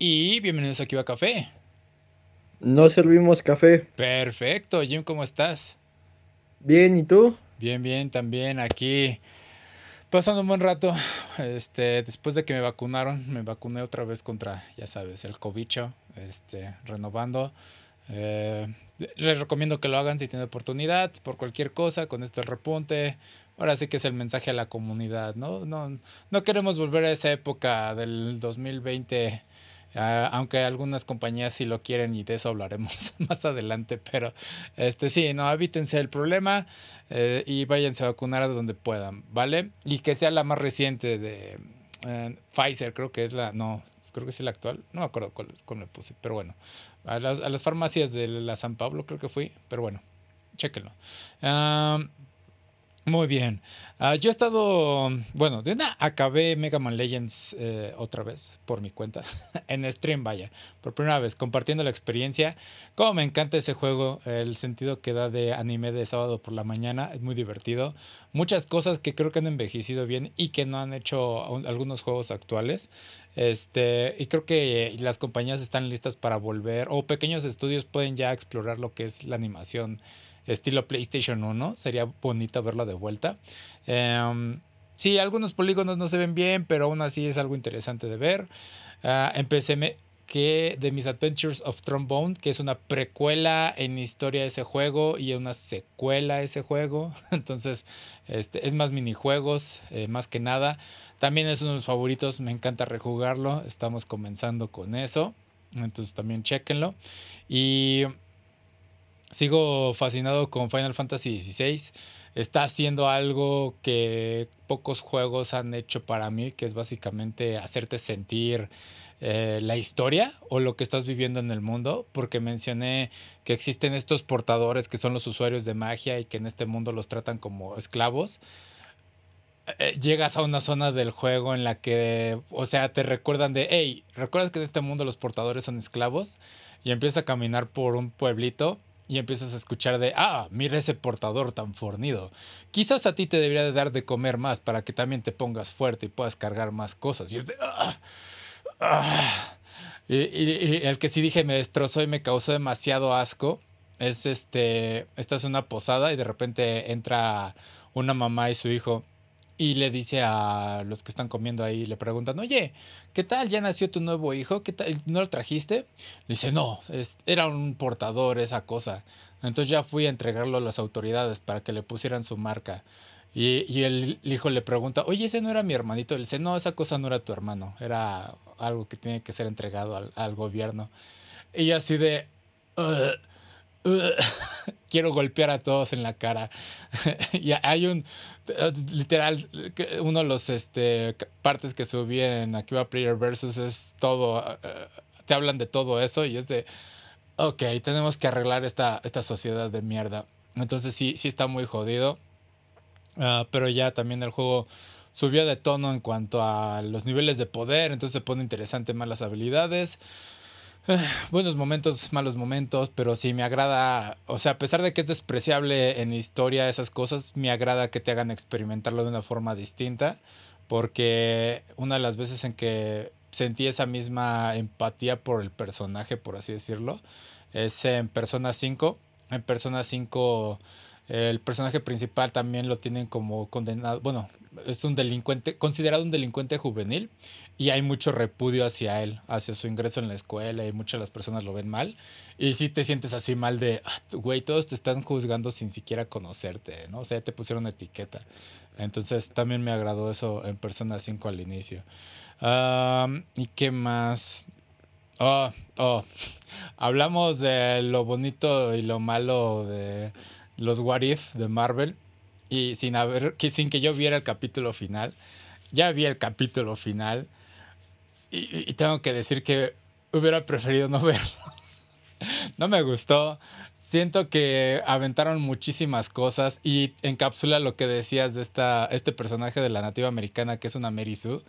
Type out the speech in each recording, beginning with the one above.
Y bienvenidos aquí a Café. No servimos café. Perfecto, Jim, ¿cómo estás? Bien, ¿y tú? Bien, bien, también aquí pasando un buen rato. Este, después de que me vacunaron, me vacuné otra vez contra, ya sabes, el cobicho, este, renovando. Eh, les recomiendo que lo hagan si tienen oportunidad, por cualquier cosa, con este repunte. Ahora sí que es el mensaje a la comunidad, ¿no? No, no queremos volver a esa época del 2020 Ah, aunque algunas compañías sí lo quieren y de eso hablaremos más adelante, pero este sí, no, evítense el problema eh, y váyanse a vacunar donde puedan, ¿vale? Y que sea la más reciente de eh, Pfizer, creo que es la, no, creo que es la actual, no me acuerdo cuál, cuál me puse, pero bueno, a las, a las, farmacias de la San Pablo creo que fui, pero bueno, chéquenlo. Muy bien. Uh, yo he estado, bueno, de una acabé Mega Man Legends eh, otra vez por mi cuenta, en stream, vaya, por primera vez, compartiendo la experiencia. Como me encanta ese juego, el sentido que da de anime de sábado por la mañana, es muy divertido. Muchas cosas que creo que han envejecido bien y que no han hecho algunos juegos actuales. Este, y creo que las compañías están listas para volver, o pequeños estudios pueden ya explorar lo que es la animación estilo PlayStation 1. Sería bonito verlo de vuelta. Em, sí, algunos polígonos no se ven bien, pero aún así es algo interesante de ver. Uh, empecé que de Mis Adventures of Trombone, que es una precuela en historia de ese juego y una secuela de ese juego. Entonces, este, es más minijuegos, eh, más que nada. También es uno de mis favoritos, me encanta rejugarlo. Estamos comenzando con eso. Entonces también chequenlo. Y sigo fascinado con Final Fantasy XVI. Está haciendo algo que pocos juegos han hecho para mí, que es básicamente hacerte sentir eh, la historia o lo que estás viviendo en el mundo, porque mencioné que existen estos portadores que son los usuarios de magia y que en este mundo los tratan como esclavos. Eh, llegas a una zona del juego en la que, o sea, te recuerdan de, hey, ¿recuerdas que en este mundo los portadores son esclavos? Y empiezas a caminar por un pueblito y empiezas a escuchar de, ah, mira ese portador tan fornido. Quizás a ti te debería de dar de comer más para que también te pongas fuerte y puedas cargar más cosas. Y es de, ah, ah. Y, el que sí dije me destrozó y me causó demasiado asco es este, esta es una posada y de repente entra una mamá y su hijo y le dice a los que están comiendo ahí, le preguntan, oye, ¿qué tal? ¿Ya nació tu nuevo hijo? ¿Qué tal? ¿No lo trajiste? Le dice, no, era un portador esa cosa. Entonces ya fui a entregarlo a las autoridades para que le pusieran su marca. Y, el hijo le pregunta, oye, ese no era mi hermanito. Le dice, no, esa cosa no era tu hermano, era algo que tiene que ser entregado al, al gobierno. Y así de, quiero golpear a todos en la cara. y hay un, literal, uno de los este, partes que subí en Akiba Player Versus es todo, eh, te hablan de todo eso y es de, ok, tenemos que arreglar esta, esta sociedad de mierda. Entonces sí, sí está muy jodido. Ah, pero ya también el juego subió de tono en cuanto a los niveles de poder, entonces se pone interesante más las habilidades. buenos momentos, malos momentos, pero sí me agrada, o sea, a pesar de que es despreciable en historia esas cosas, me agrada que te hagan experimentarlo de una forma distinta, porque una de las veces en que sentí esa misma empatía por el personaje, por así decirlo, es en Persona 5. En Persona 5 el personaje principal también lo tienen como condenado, bueno, es un delincuente, considerado un delincuente juvenil y hay mucho repudio hacia él, hacia su ingreso en la escuela y muchas de las personas lo ven mal. Y si te sientes así mal de, ah, güey, todos te están juzgando sin siquiera conocerte, ¿no? O sea, te pusieron etiqueta. Entonces también me agradó eso en Persona 5 al inicio. ¿Y qué más? Oh, oh. Hablamos de lo bonito y lo malo de los What If de Marvel y sin, haber, que, sin que yo viera el capítulo final. Ya vi el capítulo final y, tengo que decir que hubiera preferido no verlo. no me gustó. Siento que aventaron muchísimas cosas y encapsula lo que decías de esta, este personaje de la nativa americana que es una Mary Sue.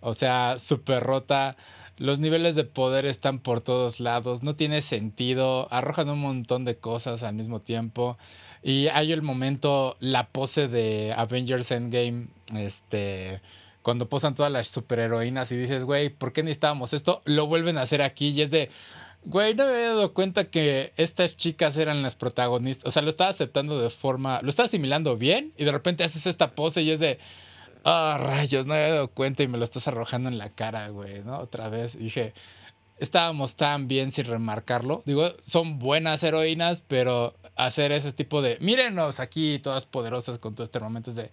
O sea, súper rota. Los niveles de poder están por todos lados. No tiene sentido. Arrojan un montón de cosas al mismo tiempo. Y hay el momento, la pose de Avengers Endgame, este, cuando posan todas las superheroínas y dices, güey, ¿por qué necesitábamos esto? Lo vuelven a hacer aquí y es de, güey, no me había dado cuenta que estas chicas eran las protagonistas. O sea, lo estaba aceptando de forma, lo estaba asimilando bien y de repente haces esta pose y es de, ah, rayos, no me había dado cuenta y me lo estás arrojando en la cara, güey, ¿no? Otra vez. dije, estábamos tan bien sin remarcarlo. Digo, son buenas heroínas, pero hacer ese tipo de, mírenos aquí todas poderosas con todo este momento es de,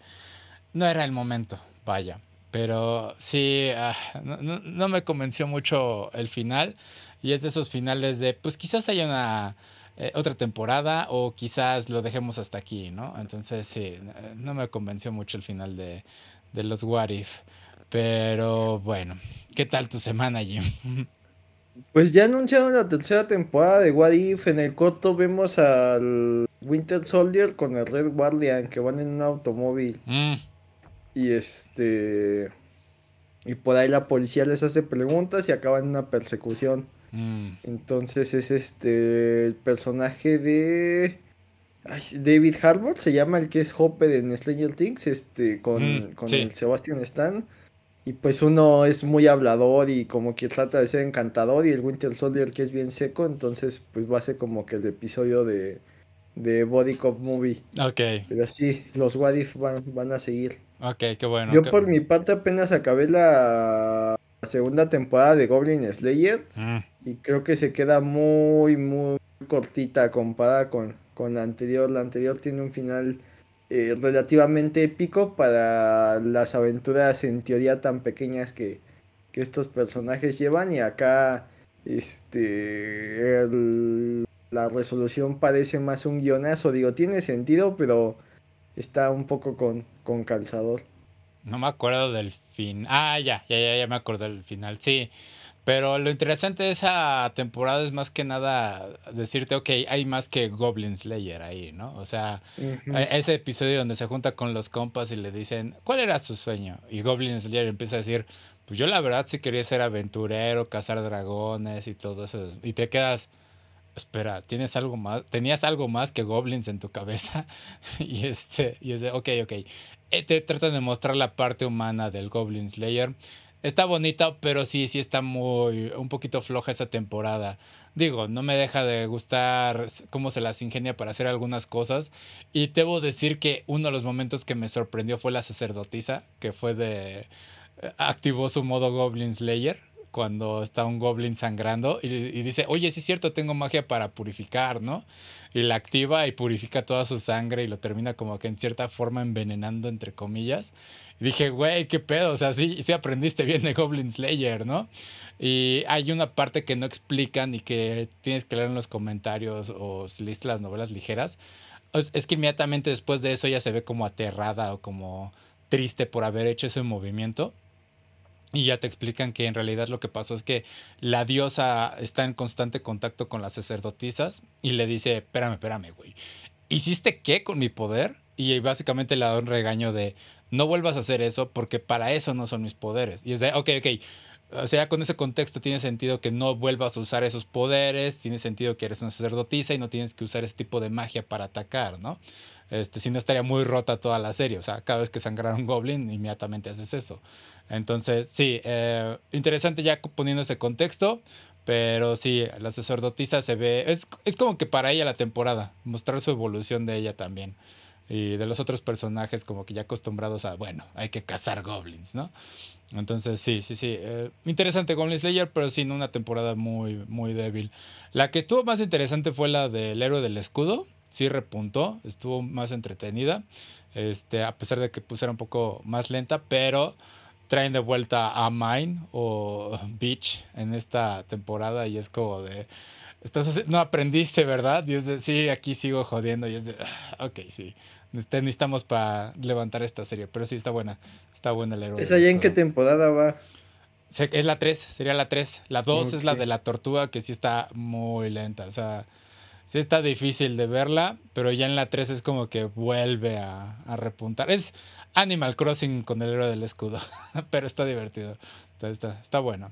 no era el momento, vaya. Pero sí, ah, no, me convenció mucho el final. Y es de esos finales de, pues quizás haya una eh, otra temporada o quizás lo dejemos hasta aquí, ¿no? Entonces sí, no me convenció mucho el final de, de los What If. Pero bueno, ¿qué tal tu semana, Jim? Pues ya anunciaron la tercera temporada de What If. En el coto vemos al Winter Soldier con el Red Guardian que van en un automóvil. Mm. Y este. Y por ahí la policía les hace preguntas y acaban en una persecución. Mm. Entonces es este. El personaje de. David Harbour se llama el que es Hopper en Stranger Things. Este. Con, mm, con el Sebastian Stan. Y pues uno es muy hablador y como que trata de ser encantador. Y el Winter Soldier que es bien seco. Entonces, pues va a ser como que el episodio de. De Body Cop Movie. Ok. Pero sí, los What If van, van a seguir. Ok, qué bueno. Yo por mi parte apenas acabé la segunda temporada de Goblin Slayer mm. y creo que se queda muy, muy cortita comparada con, con la anterior. La anterior tiene un final eh, relativamente épico para las aventuras en teoría tan pequeñas que, que estos personajes llevan y acá este la resolución parece más un guionazo. Digo, tiene sentido, pero está un poco con, con calzador. No me acuerdo del fin. Ah, ya, ya, ya, ya me acuerdo del final. Sí. Pero lo interesante de esa temporada es más que nada decirte, ok, hay más que Goblin Slayer ahí, ¿no? O sea, ese episodio donde se junta con los compas y le dicen, ¿cuál era su sueño? Y Goblin Slayer empieza a decir, pues yo la verdad sí quería ser aventurero, cazar dragones y todo eso. Y te quedas, espera, ¿tienes algo más? ¿Tenías algo más que goblins en tu cabeza? y este, y es de, ok, ok. Eh, te tratan de mostrar la parte humana del Goblin Slayer. Está bonita, pero sí, sí está muy, un poquito floja esa temporada. Digo, no me deja de gustar cómo se las ingenia para hacer algunas cosas. Y debo decir que uno de los momentos que me sorprendió fue la sacerdotisa, que fue de... Eh, activó su modo Goblin Slayer cuando está un goblin sangrando y, dice, oye, sí es cierto, tengo magia para purificar, ¿no? Y la activa y purifica toda su sangre y lo termina como que en cierta forma envenenando, entre comillas. Y dije, güey, qué pedo, o sea, sí, sí aprendiste bien de Goblin Slayer, ¿no? Y hay una parte que no explican y que tienes que leer en los comentarios o si leíste las novelas ligeras. Es que inmediatamente después de eso ya se ve como aterrada o como triste por haber hecho ese movimiento. Y ya te explican que en realidad lo que pasó es que la diosa está en constante contacto con las sacerdotisas y le dice, espérame, espérame, güey. ¿Hiciste qué con mi poder? Y básicamente le da un regaño de, no vuelvas a hacer eso porque para eso no son mis poderes. Y es de, ok, ok. O sea, con ese contexto tiene sentido que no vuelvas a usar esos poderes, tiene sentido que eres una sacerdotisa y no tienes que usar ese tipo de magia para atacar, ¿no? Este, si no estaría muy rota toda la serie. O sea, cada vez que sangrara un goblin, inmediatamente haces eso. Entonces, sí, eh, interesante ya poniendo ese contexto. Pero sí, la sacerdotisa se ve. Es, es como que para ella la temporada. Mostrar su evolución de ella también. Y de los otros personajes, como que ya acostumbrados a, bueno, hay que cazar goblins, ¿no? Entonces, sí, sí, sí. Eh, interesante Goblin Slayer, pero sin una temporada muy, muy débil. La que estuvo más interesante fue la del héroe del escudo sí repuntó, estuvo más entretenida, este, a pesar de que pusiera un poco más lenta, pero traen de vuelta a Mine o Beach en esta temporada y es como de, estás no aprendiste, ¿verdad? Y es de, sí, aquí sigo jodiendo y es de, ah, ok, sí. Necesitamos para levantar esta serie, pero sí está buena. Está buena el héroe. ¿Esa ya en qué temporada va? Es la 3, sería la 3. La 2 es la de la tortuga, que sí está muy lenta. O sea, sí está difícil de verla, pero ya en la 3 es como que vuelve a, repuntar. Es Animal Crossing con el héroe del escudo, pero está divertido. está, está bueno.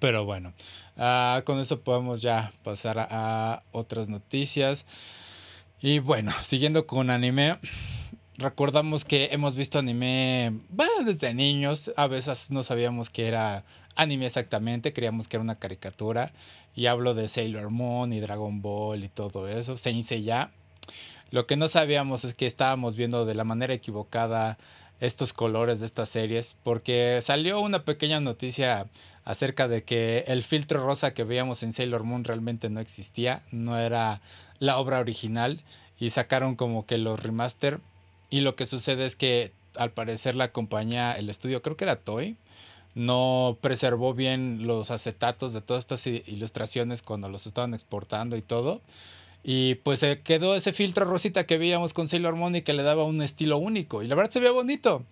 Pero bueno, ah, con eso podemos ya pasar a, otras noticias. Y bueno, siguiendo con anime, recordamos que hemos visto anime desde niños. A veces no sabíamos que era anime exactamente, creíamos que era una caricatura. Y hablo de Sailor Moon y Dragon Ball y todo eso. Se ya. Lo que no sabíamos es que estábamos viendo de la manera equivocada estos colores de estas series, porque salió una pequeña noticia acerca de que el filtro rosa que veíamos en Sailor Moon realmente no existía, no era la obra original y sacaron como que los remaster y lo que sucede es que al parecer la compañía, el estudio, creo que era Toy, no preservó bien los acetatos de todas estas ilustraciones cuando los estaban exportando y todo. Y pues se quedó ese filtro rosita que veíamos con Sailor Moon y que le daba un estilo único. Y la verdad se veía bonito.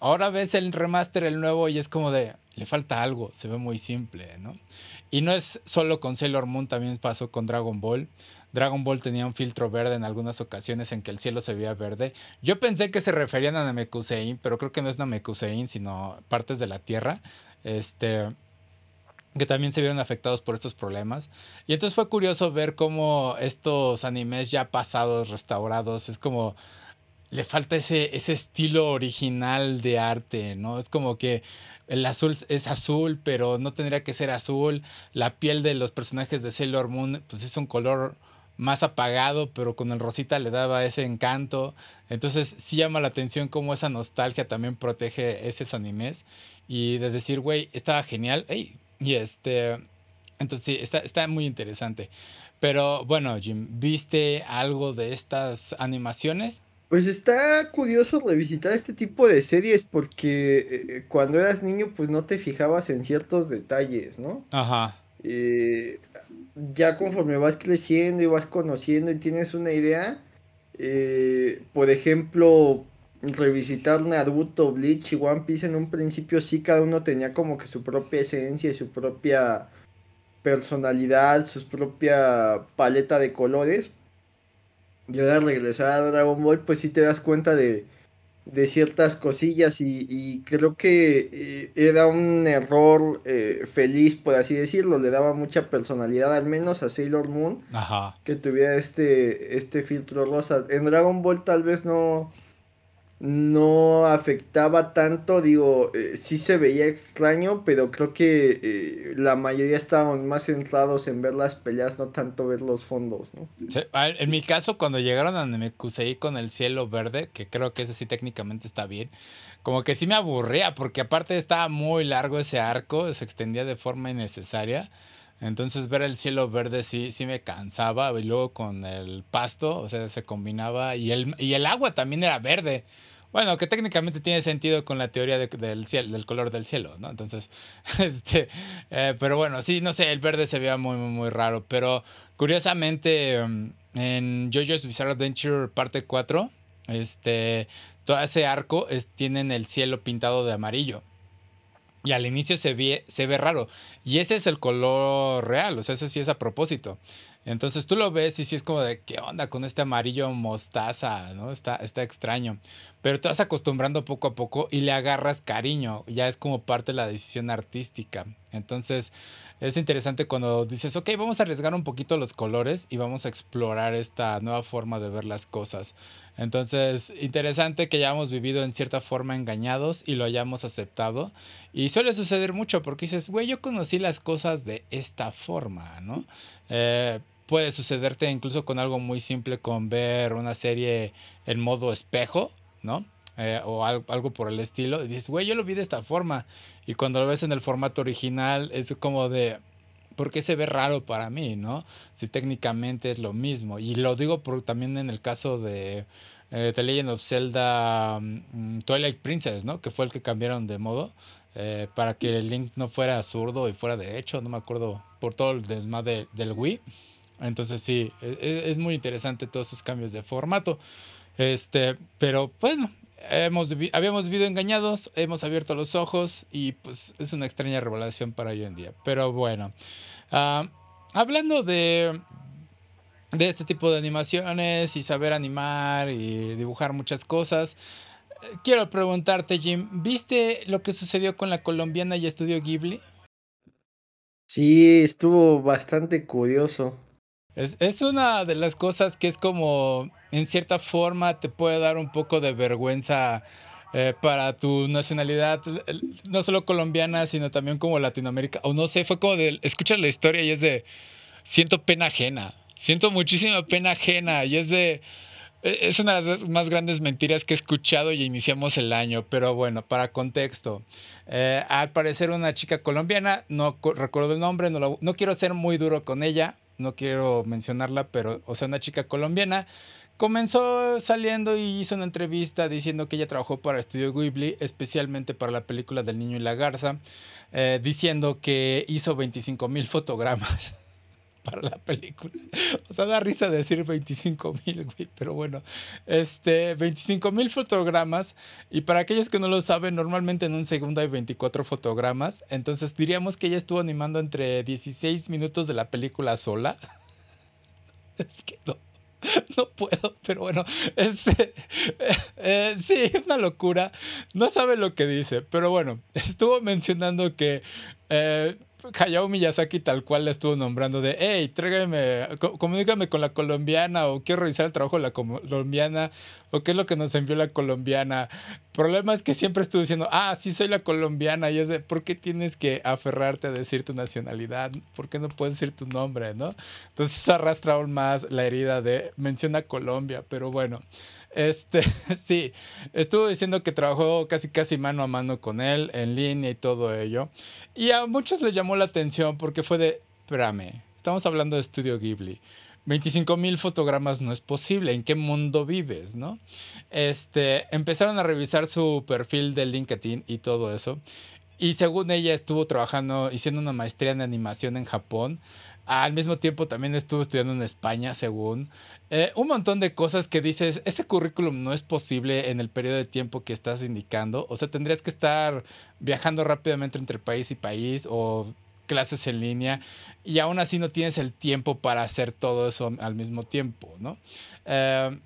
Ahora ves el remaster, el nuevo, y es como de, le falta algo, se ve muy simple, ¿no? Y no es solo con Sailor Moon, también pasó con Dragon Ball. Dragon Ball tenía un filtro verde en algunas ocasiones en que el cielo se veía verde. Yo pensé que se referían a Namekusein, pero creo que no es Namekusein, sino partes de la Tierra. Este que también se vieron afectados por estos problemas. Y entonces fue curioso ver cómo estos animes ya pasados, restaurados, es como le falta ese, ese estilo original de arte, ¿no? Es como que el azul es azul, pero no tendría que ser azul. La piel de los personajes de Sailor Moon, pues es un color más apagado, pero con el rosita le daba ese encanto. Entonces sí llama la atención cómo esa nostalgia también protege esos animes. Y de decir, güey, estaba genial. y este... Entonces sí, está, está muy interesante. Pero bueno, Jim, ¿viste algo de estas animaciones? Pues está curioso revisitar este tipo de series porque eh, cuando eras niño pues no te fijabas en ciertos detalles, ¿no? Ajá. Eh, ya conforme vas creciendo y vas conociendo y tienes una idea, eh, por ejemplo, revisitar Naruto, Bleach y One Piece en un principio sí cada uno tenía como que su propia esencia y su propia personalidad, su propia paleta de colores. Y ahora regresar a Dragon Ball pues sí te das cuenta de de ciertas cosillas y, creo que eh, era un error eh, feliz, por así decirlo, le daba mucha personalidad, al menos a Sailor Moon, que tuviera este, este filtro rosa. En Dragon Ball tal vez no, no afectaba tanto, digo, eh, sí se veía extraño, pero creo que eh, la mayoría estaban más centrados en ver las peleas, no tanto ver los fondos, ¿no? en mi caso, cuando llegaron a Nemekusei con el cielo verde, que creo que ese sí técnicamente está bien, como que sí me aburría, porque aparte estaba muy largo ese arco, se extendía de forma innecesaria. Entonces ver el cielo verde sí, sí me cansaba y luego con el pasto, o sea, se combinaba y el, y el agua también era verde. Bueno, que técnicamente tiene sentido con la teoría del, cielo, del color del cielo, ¿no? Entonces, este, eh, pero bueno, sí, no sé, el verde se veía muy, muy, muy raro, pero curiosamente mm, en JoJo's Bizarre Adventure parte 4, este, todo ese arco es, tienen el cielo pintado de amarillo. Y al inicio se ve, se ve raro. Y ese es el color real, o sea, ese sí es a propósito. Entonces tú lo ves y sí es como de, ¿qué onda con este amarillo mostaza? ¿no? Está, está extraño. Pero te vas acostumbrando poco a poco y le agarras cariño. Ya es como parte de la decisión artística. Entonces es interesante cuando dices, ok, vamos a arriesgar un poquito los colores y vamos a explorar esta nueva forma de ver las cosas. Entonces, interesante que hayamos vivido en cierta forma engañados y lo hayamos aceptado. Y suele suceder mucho porque dices, güey, yo conocí las cosas de esta forma, ¿no? Eh, puede sucederte incluso con algo muy simple, con ver una serie en modo espejo, ¿no? Eh, o algo, por el estilo. Y dices, güey, yo lo vi de esta forma. Y cuando lo ves en el formato original, es como de, ¿por qué se ve raro para mí, no? Si técnicamente es lo mismo. Y lo digo también en el caso de eh, The Legend of Zelda mm, Twilight Princess, ¿no? Que fue el que cambiaron de modo. Eh, para que el Link no fuera zurdo y fuera derecho, no me acuerdo, por todo el desmadre del Wii. Entonces sí, e, e, es, muy interesante todos esos cambios de formato. Este, pero bueno, hemos, habíamos vivido engañados, hemos abierto los ojos y pues es una extraña revelación para hoy en día. Pero bueno, ah, hablando de, de este tipo de animaciones y saber animar y dibujar muchas cosas, quiero preguntarte, Jim, ¿viste lo que sucedió con la colombiana y Estudio Ghibli? Sí, estuvo bastante curioso. Es, una de las cosas que es como, en cierta forma, te puede dar un poco de vergüenza eh, para tu nacionalidad, no solo colombiana, sino también como Latinoamérica. O no sé, fue como de, escuchar la historia y es de, siento pena ajena, siento muchísima pena ajena y es de... E, es una de las más grandes mentiras que he escuchado y iniciamos el año, pero bueno, para contexto. Eh, al parecer una chica colombiana, no recuerdo el nombre, no, no quiero ser muy duro con ella, no quiero mencionarla, pero, o sea, una chica colombiana, comenzó saliendo y hizo una entrevista diciendo que ella trabajó para Estudio Ghibli, especialmente para la película del niño y la garza, eh, diciendo que hizo 25 mil fotogramas para la película. O sea, da risa decir 25 mil, güey, pero bueno, este, 25 mil fotogramas. Y para aquellos que no lo saben, normalmente en un segundo hay 24 fotogramas. Entonces diríamos que ella estuvo animando entre 16 minutos de la película sola. Es que no. No puedo, pero bueno, este, eh, sí, es una locura. No sabe lo que dice, pero bueno, estuvo mencionando que eh, Hayao Miyazaki tal cual la estuvo nombrando de, hey, tráigame, comunícame con la colombiana o quiero revisar el trabajo de la colombiana o qué es lo que nos envió la colombiana. Problema es que siempre estuvo diciendo, ah, sí soy la colombiana y es de, ¿por qué tienes que aferrarte a decir tu nacionalidad? ¿Por qué no puedes decir tu nombre, no? Entonces arrastra aún más la herida de menciona Colombia, pero bueno. Este, sí, estuvo diciendo que trabajó casi casi mano a mano con él, en línea y todo ello. Y a muchos les llamó la atención porque fue de, espérame, estamos hablando de Estudio Ghibli. 25 mil fotogramas no es posible. ¿En qué mundo vives, no? Este, empezaron a revisar su perfil de LinkedIn y todo eso. Y según ella estuvo trabajando, haciendo una maestría en animación en Japón. Al mismo tiempo también estuvo estudiando en España, según. Eh, un montón de cosas que dices, ese currículum no es posible en el periodo de tiempo que estás indicando. O sea, tendrías que estar viajando rápidamente entre país y país o clases en línea y aún así no tienes el tiempo para hacer todo eso al mismo tiempo, ¿no? Eh,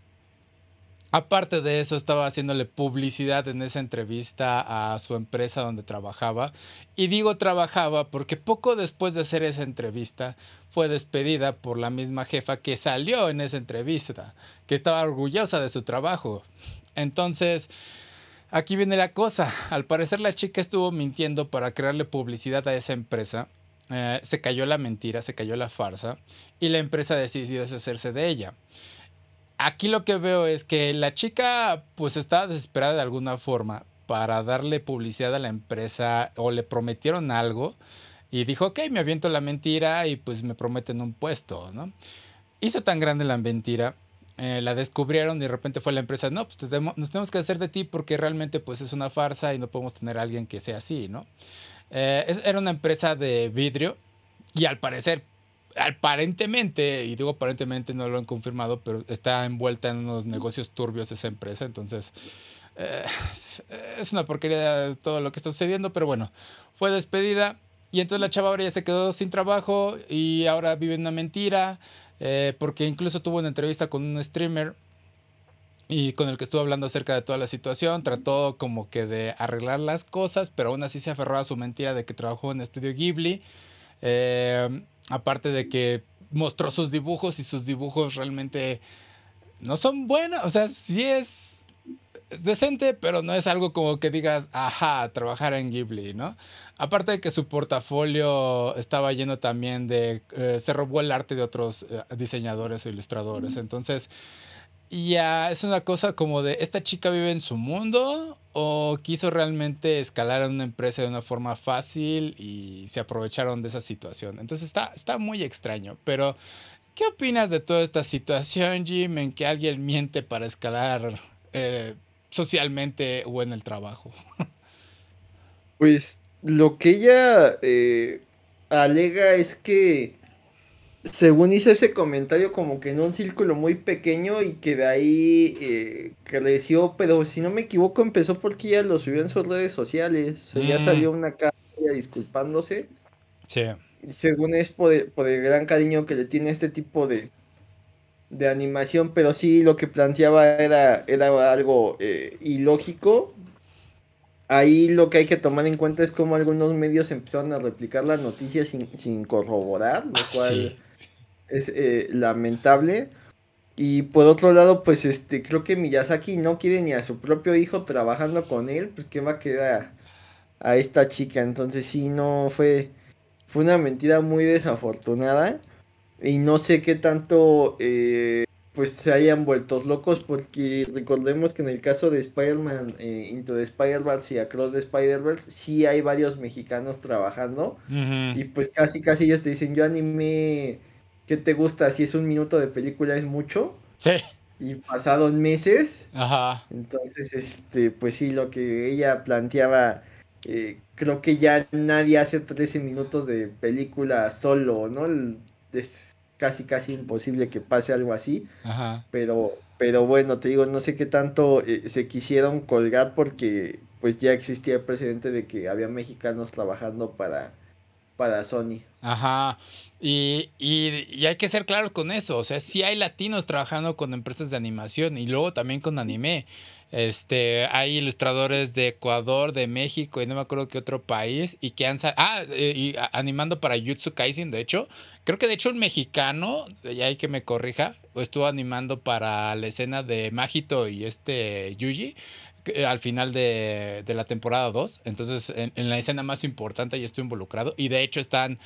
Aparte de eso, estaba haciéndole publicidad en esa entrevista a su empresa donde trabajaba. Y digo trabajaba porque poco después de hacer esa entrevista fue despedida por la misma jefa que salió en esa entrevista, que estaba orgullosa de su trabajo. Entonces, aquí viene la cosa. Al parecer la chica estuvo mintiendo para crearle publicidad a esa empresa. Eh, se cayó la mentira, se cayó la farsa y la empresa decidió deshacerse de ella aquí lo que veo es que la chica pues estaba desesperada de alguna forma para darle publicidad a la empresa o le prometieron algo y dijo, ok, me aviento la mentira y pues me prometen un puesto, ¿no? Hizo tan grande la mentira, eh, la descubrieron y de repente fue la empresa, no, pues nos tenemos que hacer de ti porque realmente pues es una farsa y no podemos tener a alguien que sea así, ¿no? Eh, era una empresa de vidrio y al parecer aparentemente, y digo aparentemente no lo han confirmado, pero está envuelta en unos negocios turbios esa empresa, entonces eh, es una porquería todo lo que está sucediendo, pero bueno, fue despedida y entonces la chava ahora ya se quedó sin trabajo y ahora vive una mentira, eh, porque incluso tuvo una entrevista con un streamer y con el que estuvo hablando acerca de toda la situación, trató como que de arreglar las cosas, pero aún así se aferró a su mentira de que trabajó en Estudio Ghibli. Eh, aparte de que mostró sus dibujos y sus dibujos realmente no son buenos. O sea, sí es, decente, pero no es algo como que digas, ajá, trabajar en Ghibli, ¿no? Aparte de que su portafolio estaba lleno también de... Eh, se robó el arte de otros eh, diseñadores o ilustradores. Entonces ya es una cosa como de, ¿esta chica vive en su mundo o quiso realmente escalar en una empresa de una forma fácil y se aprovecharon de esa situación? Entonces está, está muy extraño, pero ¿qué opinas de toda esta situación, Jim, en que alguien miente para escalar eh, socialmente o en el trabajo? Pues lo que ella eh, alega es que según hizo ese comentario como que en un círculo muy pequeño y que de ahí eh, creció, pero si no me equivoco empezó porque ya lo subió en sus redes sociales, o sea, ya mm. salió una carta disculpándose. Sí. según es por el, gran cariño que le tiene este tipo de, de animación, pero sí lo que planteaba era, era algo eh, ilógico. Ahí lo que hay que tomar en cuenta es cómo algunos medios empezaron a replicar las noticias sin, sin corroborar, lo cual es eh, lamentable. Y por otro lado, pues este, creo que Miyazaki no quiere ni a su propio hijo trabajando con él, pues que va a quedar a, esta chica. Entonces sí, no fue, fue una mentira muy desafortunada. Y no sé qué tanto eh, pues se hayan vuelto locos porque recordemos que en el caso de Spider-Man eh, Into the Spider-Verse y Across the Spider-Verse sí hay varios mexicanos trabajando y pues casi casi ellos te dicen yo animé ¿qué te gusta? Si es un minuto de película es mucho. Sí. Y pasados meses. Ajá. Entonces, este, pues sí, lo que ella planteaba, eh, creo que ya nadie hace 13 minutos de película solo, ¿no? Es casi, casi imposible que pase algo así. Ajá. Pero, pero bueno, te digo, no sé qué tanto eh, se quisieron colgar porque pues ya existía el precedente de que había mexicanos trabajando para, para Sony. Ajá. Y, y, hay que ser claros con eso. O sea, sí hay latinos trabajando con empresas de animación y luego también con anime. Este, hay ilustradores de Ecuador, de México y no me acuerdo qué otro país y que han ah, eh, y animando para Jutsu Kaisen, de hecho, creo que de hecho un mexicano, ya hay que me corrija, estuvo animando para la escena de Magito y este Yuji eh, al final de, la temporada 2. Entonces, en, la escena más importante ya estoy involucrado. Y de hecho están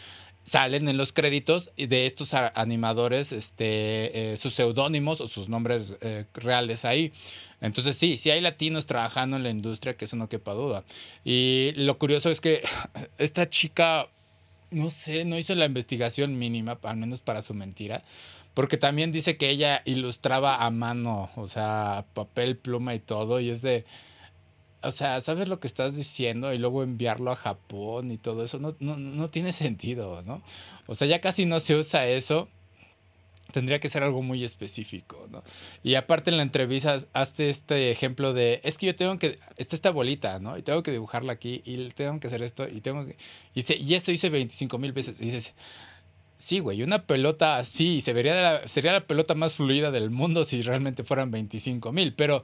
salen en los créditos de estos animadores este, eh, sus seudónimos o sus nombres eh, reales ahí. Entonces sí, sí hay latinos trabajando en la industria, que eso no quepa duda. Y lo curioso es que esta chica, no sé, no hizo la investigación mínima, al menos para su mentira. Porque también dice que ella ilustraba a mano, o sea, papel, pluma y todo. Y es de, o sea, sabes lo que estás diciendo y luego enviarlo a Japón y todo eso, no, no, tiene sentido, ¿no? O sea, ya casi no se usa eso. Tendría que ser algo muy específico, ¿no? Y aparte en la entrevista hazte este ejemplo de, es que yo tengo que, está esta bolita, ¿no? Y tengo que dibujarla aquí y tengo que hacer esto y tengo que, y, dice, y eso hice 25 mil veces. Dices, sí, güey, una pelota así, se vería sería la pelota más fluida del mundo si realmente fueran 25 mil, pero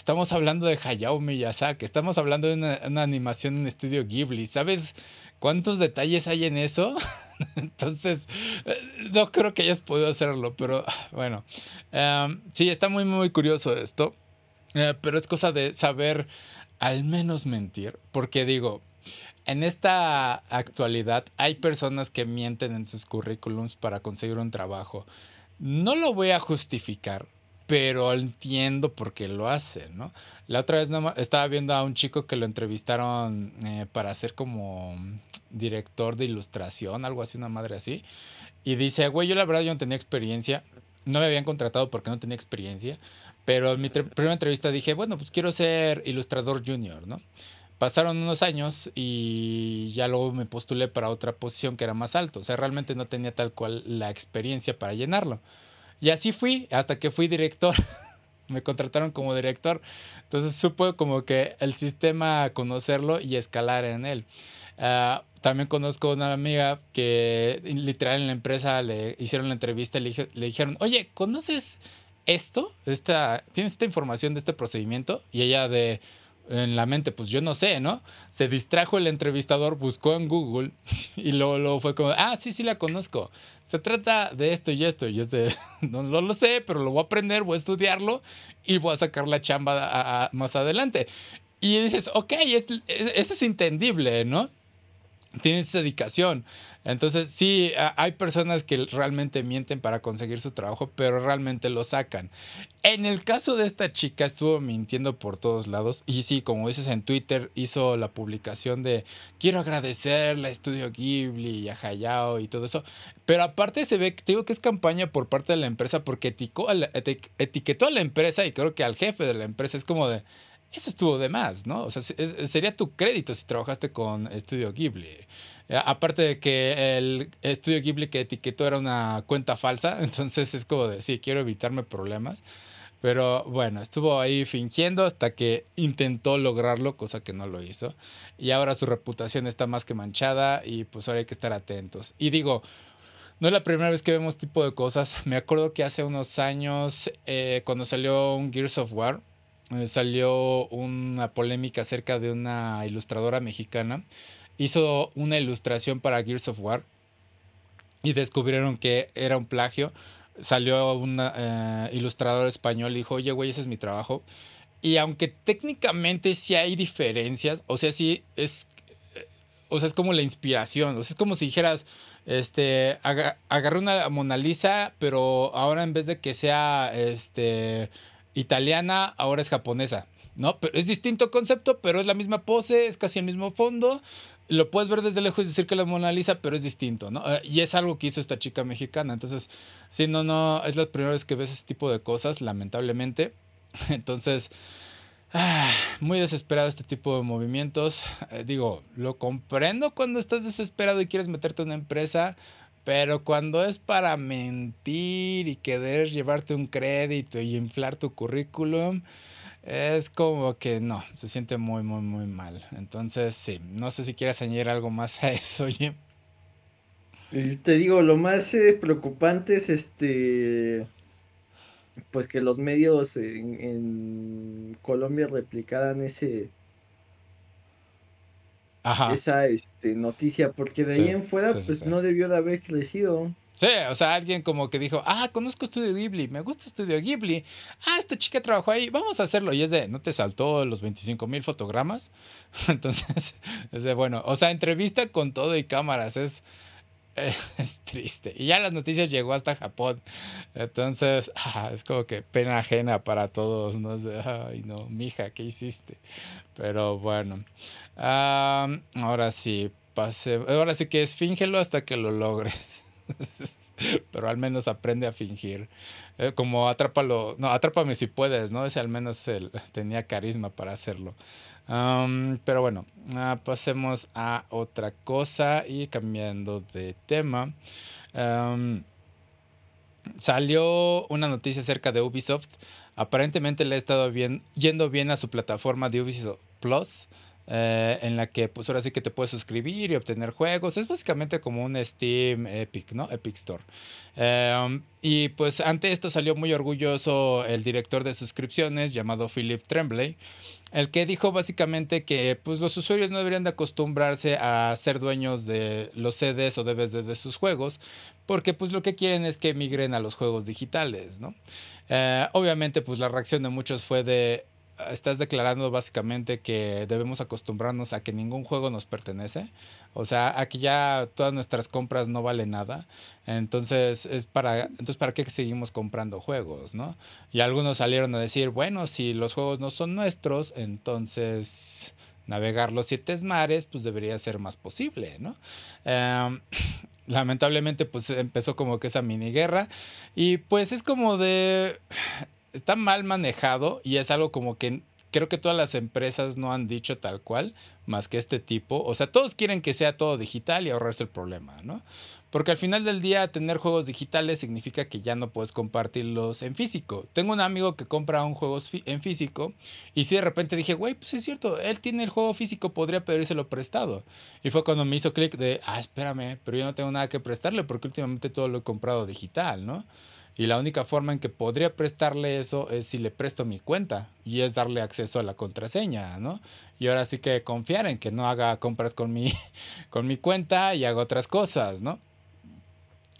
Estamos hablando de Hayao Miyazaki, estamos hablando de una, animación en estudio Ghibli. ¿Sabes cuántos detalles hay en eso? Entonces, eh, no creo que hayas podido hacerlo, pero bueno. Em, sí, está muy, muy curioso esto. Eh, pero es cosa de saber al menos mentir. Porque digo, en esta actualidad hay personas que mienten en sus currículums para conseguir un trabajo. No lo voy a justificar, pero entiendo por qué lo hace, ¿no? La otra vez estaba viendo a un chico que lo entrevistaron eh, para ser como director de ilustración, algo así, una madre así. Y dice, güey, yo la verdad yo no tenía experiencia, no me habían contratado porque no tenía experiencia, pero en mi primera entrevista dije, bueno, pues quiero ser ilustrador junior, ¿no? Pasaron unos años y ya luego me postulé para otra posición que era más alto, o sea, realmente no tenía tal cual la experiencia para llenarlo. Y así fui hasta que fui director. me contrataron como director. Entonces supo como que el sistema conocerlo y escalar en él. Ah, también conozco una amiga que literal en la empresa le hicieron la entrevista y le, le dijeron, oye, ¿conoces esto? Esta, ¿Tienes esta información de este procedimiento? Y ella de, en la mente, pues yo no sé, ¿no? Se distrajo el entrevistador, buscó en Google y luego, fue como, ah, sí, sí la conozco. Se trata de esto y esto. Y es no, lo sé, pero lo voy a aprender, voy a estudiarlo y voy a sacar la chamba más adelante. Y dices, ok, eso es entendible, ¿no? Tienes dedicación. Entonces, sí, hay personas que realmente mienten para conseguir su trabajo, pero realmente lo sacan. En el caso de esta chica, estuvo mintiendo por todos lados. Y sí, como dices en Twitter, hizo la publicación de quiero agradecerle a Estudio Ghibli y a Hayao y todo eso. Pero aparte se ve, digo que es campaña por parte de la empresa porque etiquetó a la empresa y creo que al jefe de la empresa es como de eso estuvo de más, ¿no? O sea, sería tu crédito si trabajaste con Estudio Ghibli. Eh, aparte de que el estudio Ghibli que etiquetó era una cuenta falsa, entonces es como de, sí, quiero evitarme problemas. Pero bueno, estuvo ahí fingiendo hasta que intentó lograrlo, cosa que no lo hizo. Y ahora su reputación está más que manchada y pues ahora hay que estar atentos. Y digo, no es la primera vez que vemos este tipo de cosas. Me acuerdo que hace unos años, eh, cuando salió un Gears of War, eh, salió una polémica acerca de una ilustradora mexicana hizo una ilustración para Gears of War y descubrieron que era un plagio. Salió un eh, ilustrador español y dijo, oye, güey, ese es mi trabajo. Y aunque técnicamente sí hay diferencias, o sea, sí es, o sea, es como la inspiración, o sea, es como si dijeras, este, agarré una Mona Lisa, pero ahora en vez de que sea, este, italiana, ahora es japonesa, ¿no? Pero es distinto concepto, pero es la misma pose, es casi el mismo fondo, lo puedes ver desde lejos y decir que la Mona Lisa, pero es distinto, ¿no? Eh, y es algo que hizo esta chica mexicana. Entonces, sí, no, no, es la primera vez que ves ese tipo de cosas, lamentablemente. Entonces, ah, muy desesperado este tipo de movimientos. Eh, digo, lo comprendo cuando estás desesperado y quieres meterte en una empresa, pero cuando es para mentir y querer llevarte un crédito y inflar tu currículum, es como que no, se siente muy, muy, muy mal. Entonces, sí, no sé si quieres añadir algo más a eso, Jim. Te digo, lo más eh, preocupante es este pues que los medios en, Colombia replicaran ese esa este, noticia, porque de ahí en fuera pues no debió de haber crecido. Sí, o sea, alguien como que dijo, ah, conozco Estudio Ghibli, me gusta Estudio Ghibli, ah, esta chica trabajó ahí, vamos a hacerlo. Y es de, ¿no te saltó los 25 mil fotogramas? Entonces, es de, bueno, o sea, entrevista con todo y cámaras, es, es triste. Y ya las noticias llegó hasta Japón. Entonces, ah, es como que pena ajena para todos. No sé, ay, no, mija, ¿qué hiciste? Pero bueno. ahora sí, pase. Ahora sí que es fíngelo hasta que lo logres. Pero al menos aprende a fingir. Eh, como atrápalo. No, atrápame si puedes, ¿no? Ese al menos él tenía carisma para hacerlo pero bueno, ah, pasemos a otra cosa y cambiando de tema. salió una noticia acerca de Ubisoft. Aparentemente le ha estado bien, yendo bien a su plataforma de Ubisoft Plus. Eh, en la que pues ahora sí que te puedes suscribir y obtener juegos. Es básicamente como un Steam Epic, ¿no? Epic Store. Em, y pues ante esto salió muy orgulloso el director de suscripciones llamado Philip Tremblay, el que dijo básicamente que pues los usuarios no deberían de acostumbrarse a ser dueños de los CDs o DVDs de sus juegos, porque pues lo que quieren es que migren a los juegos digitales, ¿no? Eh, obviamente pues la reacción de muchos fue de estás declarando básicamente que debemos acostumbrarnos a que ningún juego nos pertenece. O sea, a que ya todas nuestras compras no valen nada. Entonces, es para, entonces, ¿para qué seguimos comprando juegos, no? Y algunos salieron a decir, bueno, si los juegos no son nuestros, entonces navegar los siete mares, pues debería ser más posible, ¿no? Em, lamentablemente, pues empezó como que esa mini guerra. Y pues es como de está mal manejado y es algo como que creo que todas las empresas no han dicho tal cual, más que este tipo. O sea, todos quieren que sea todo digital y ahorrarse el problema, ¿no? Porque al final del día tener juegos digitales significa que ya no puedes compartirlos en físico. Tengo un amigo que compra un juego en físico y si de repente dije, güey, pues es cierto, él tiene el juego físico, podría pedírselo prestado. Y fue cuando me hizo clic de, ah, espérame, pero yo no tengo nada que prestarle porque últimamente todo lo he comprado digital, ¿no? Y la única forma en que podría prestarle eso es si le presto mi cuenta y es darle acceso a la contraseña, ¿no? Y ahora sí que confiar en que no haga compras con mi, con mi cuenta y haga otras cosas, ¿no?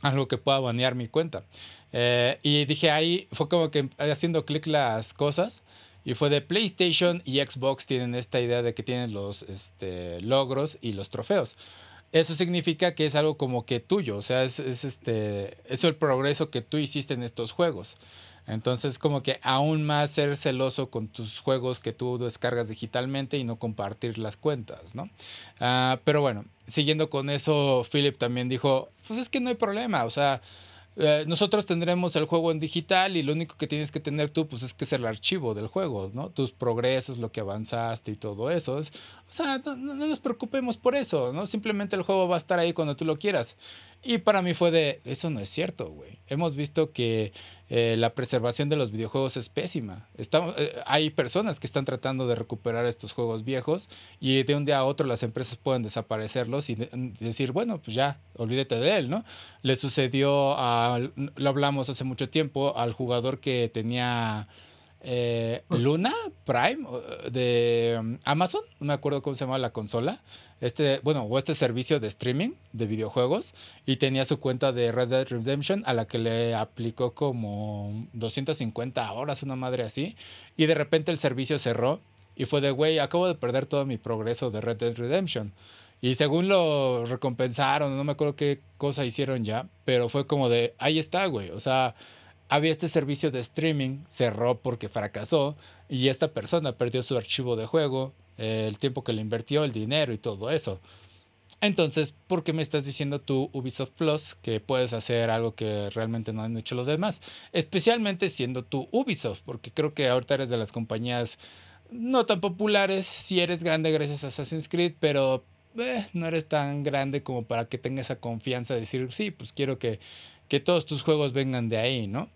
Algo que pueda banear mi cuenta. Eh, y dije ahí, fue como que haciendo clic las cosas. Y fue de PlayStation y Xbox tienen esta idea de que tienen los este, logros y los trofeos eso significa que es algo como que tuyo, o sea, es, este, eso el progreso que tú hiciste en estos juegos. Entonces, como que aún más ser celoso con tus juegos que tú descargas digitalmente y no compartir las cuentas, ¿no? Ah, pero bueno, siguiendo con eso, Philip también dijo, pues es que no hay problema, o sea, eh, nosotros tendremos el juego en digital y lo único que tienes que tener tú pues es que es el archivo del juego, ¿no? Tus progresos, lo que avanzaste y todo eso. o sea, no, no, nos preocupemos por eso, ¿no? Simplemente el juego va a estar ahí cuando tú lo quieras. Y para mí fue de, eso no es cierto, güey. Hemos visto que eh, la preservación de los videojuegos es pésima. Estamos, eh, hay personas que están tratando de recuperar estos juegos viejos y de un día a otro las empresas pueden desaparecerlos y decir, bueno, pues ya, olvídate de él, ¿no? Le sucedió, a, lo hablamos hace mucho tiempo, al jugador que tenía eh, Luna Prime de um, Amazon, no me acuerdo cómo se llama la consola, este, bueno, o este servicio de streaming de videojuegos. Y tenía su cuenta de Red Dead Redemption a la que le aplicó como 250 horas, una madre así, y de repente el servicio cerró y fue de, güey, acabo de perder todo mi progreso de Red Dead Redemption. Y según lo recompensaron, no me acuerdo qué cosa hicieron ya, pero fue como de, ahí está, güey, o sea había este servicio de streaming, cerró porque fracasó y esta persona perdió su archivo de juego, el tiempo que le invirtió, el dinero y todo eso. Entonces, ¿por qué me estás diciendo tú Ubisoft Plus que puedes hacer algo que realmente no han hecho los demás? Especialmente siendo tú Ubisoft, porque creo que ahorita eres de las compañías no tan populares, si eres grande gracias a Assassin's Creed, pero eh, no eres tan grande como para que tenga esa confianza de decir, sí, pues quiero que, que todos tus juegos vengan de ahí, ¿no?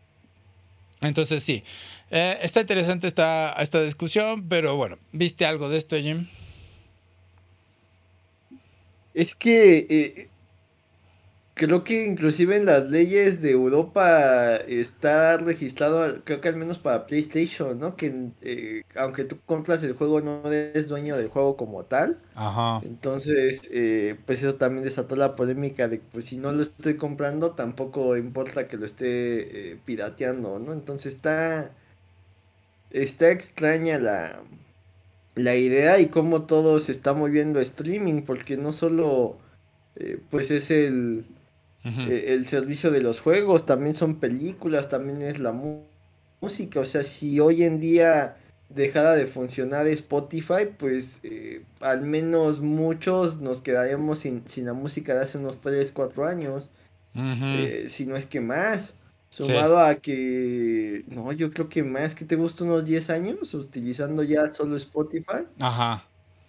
Entonces sí, eh, está interesante esta, esta discusión, pero bueno, ¿viste algo de esto, Jim? Es que eh, creo que inclusive en las leyes de Europa está registrado, creo que al menos para PlayStation, ¿no? Que eh, aunque tú compras el juego no eres dueño del juego como tal. Ajá. Entonces, eh, pues eso también desató la polémica de pues si no lo estoy comprando tampoco importa que lo esté eh, pirateando, ¿no? Entonces está está extraña la la idea y cómo todo se está moviendo a streaming porque no solo pues es el eh, el servicio de los juegos, también son películas, también es la música. O sea, si hoy en día dejara de funcionar Spotify, pues eh, al menos muchos nos quedaríamos sin, la música de hace unos 3, 4 años. Eh, si no es que más. Sumado a que, no, yo creo que más que te gusta unos 10 años utilizando ya solo Spotify. Ajá.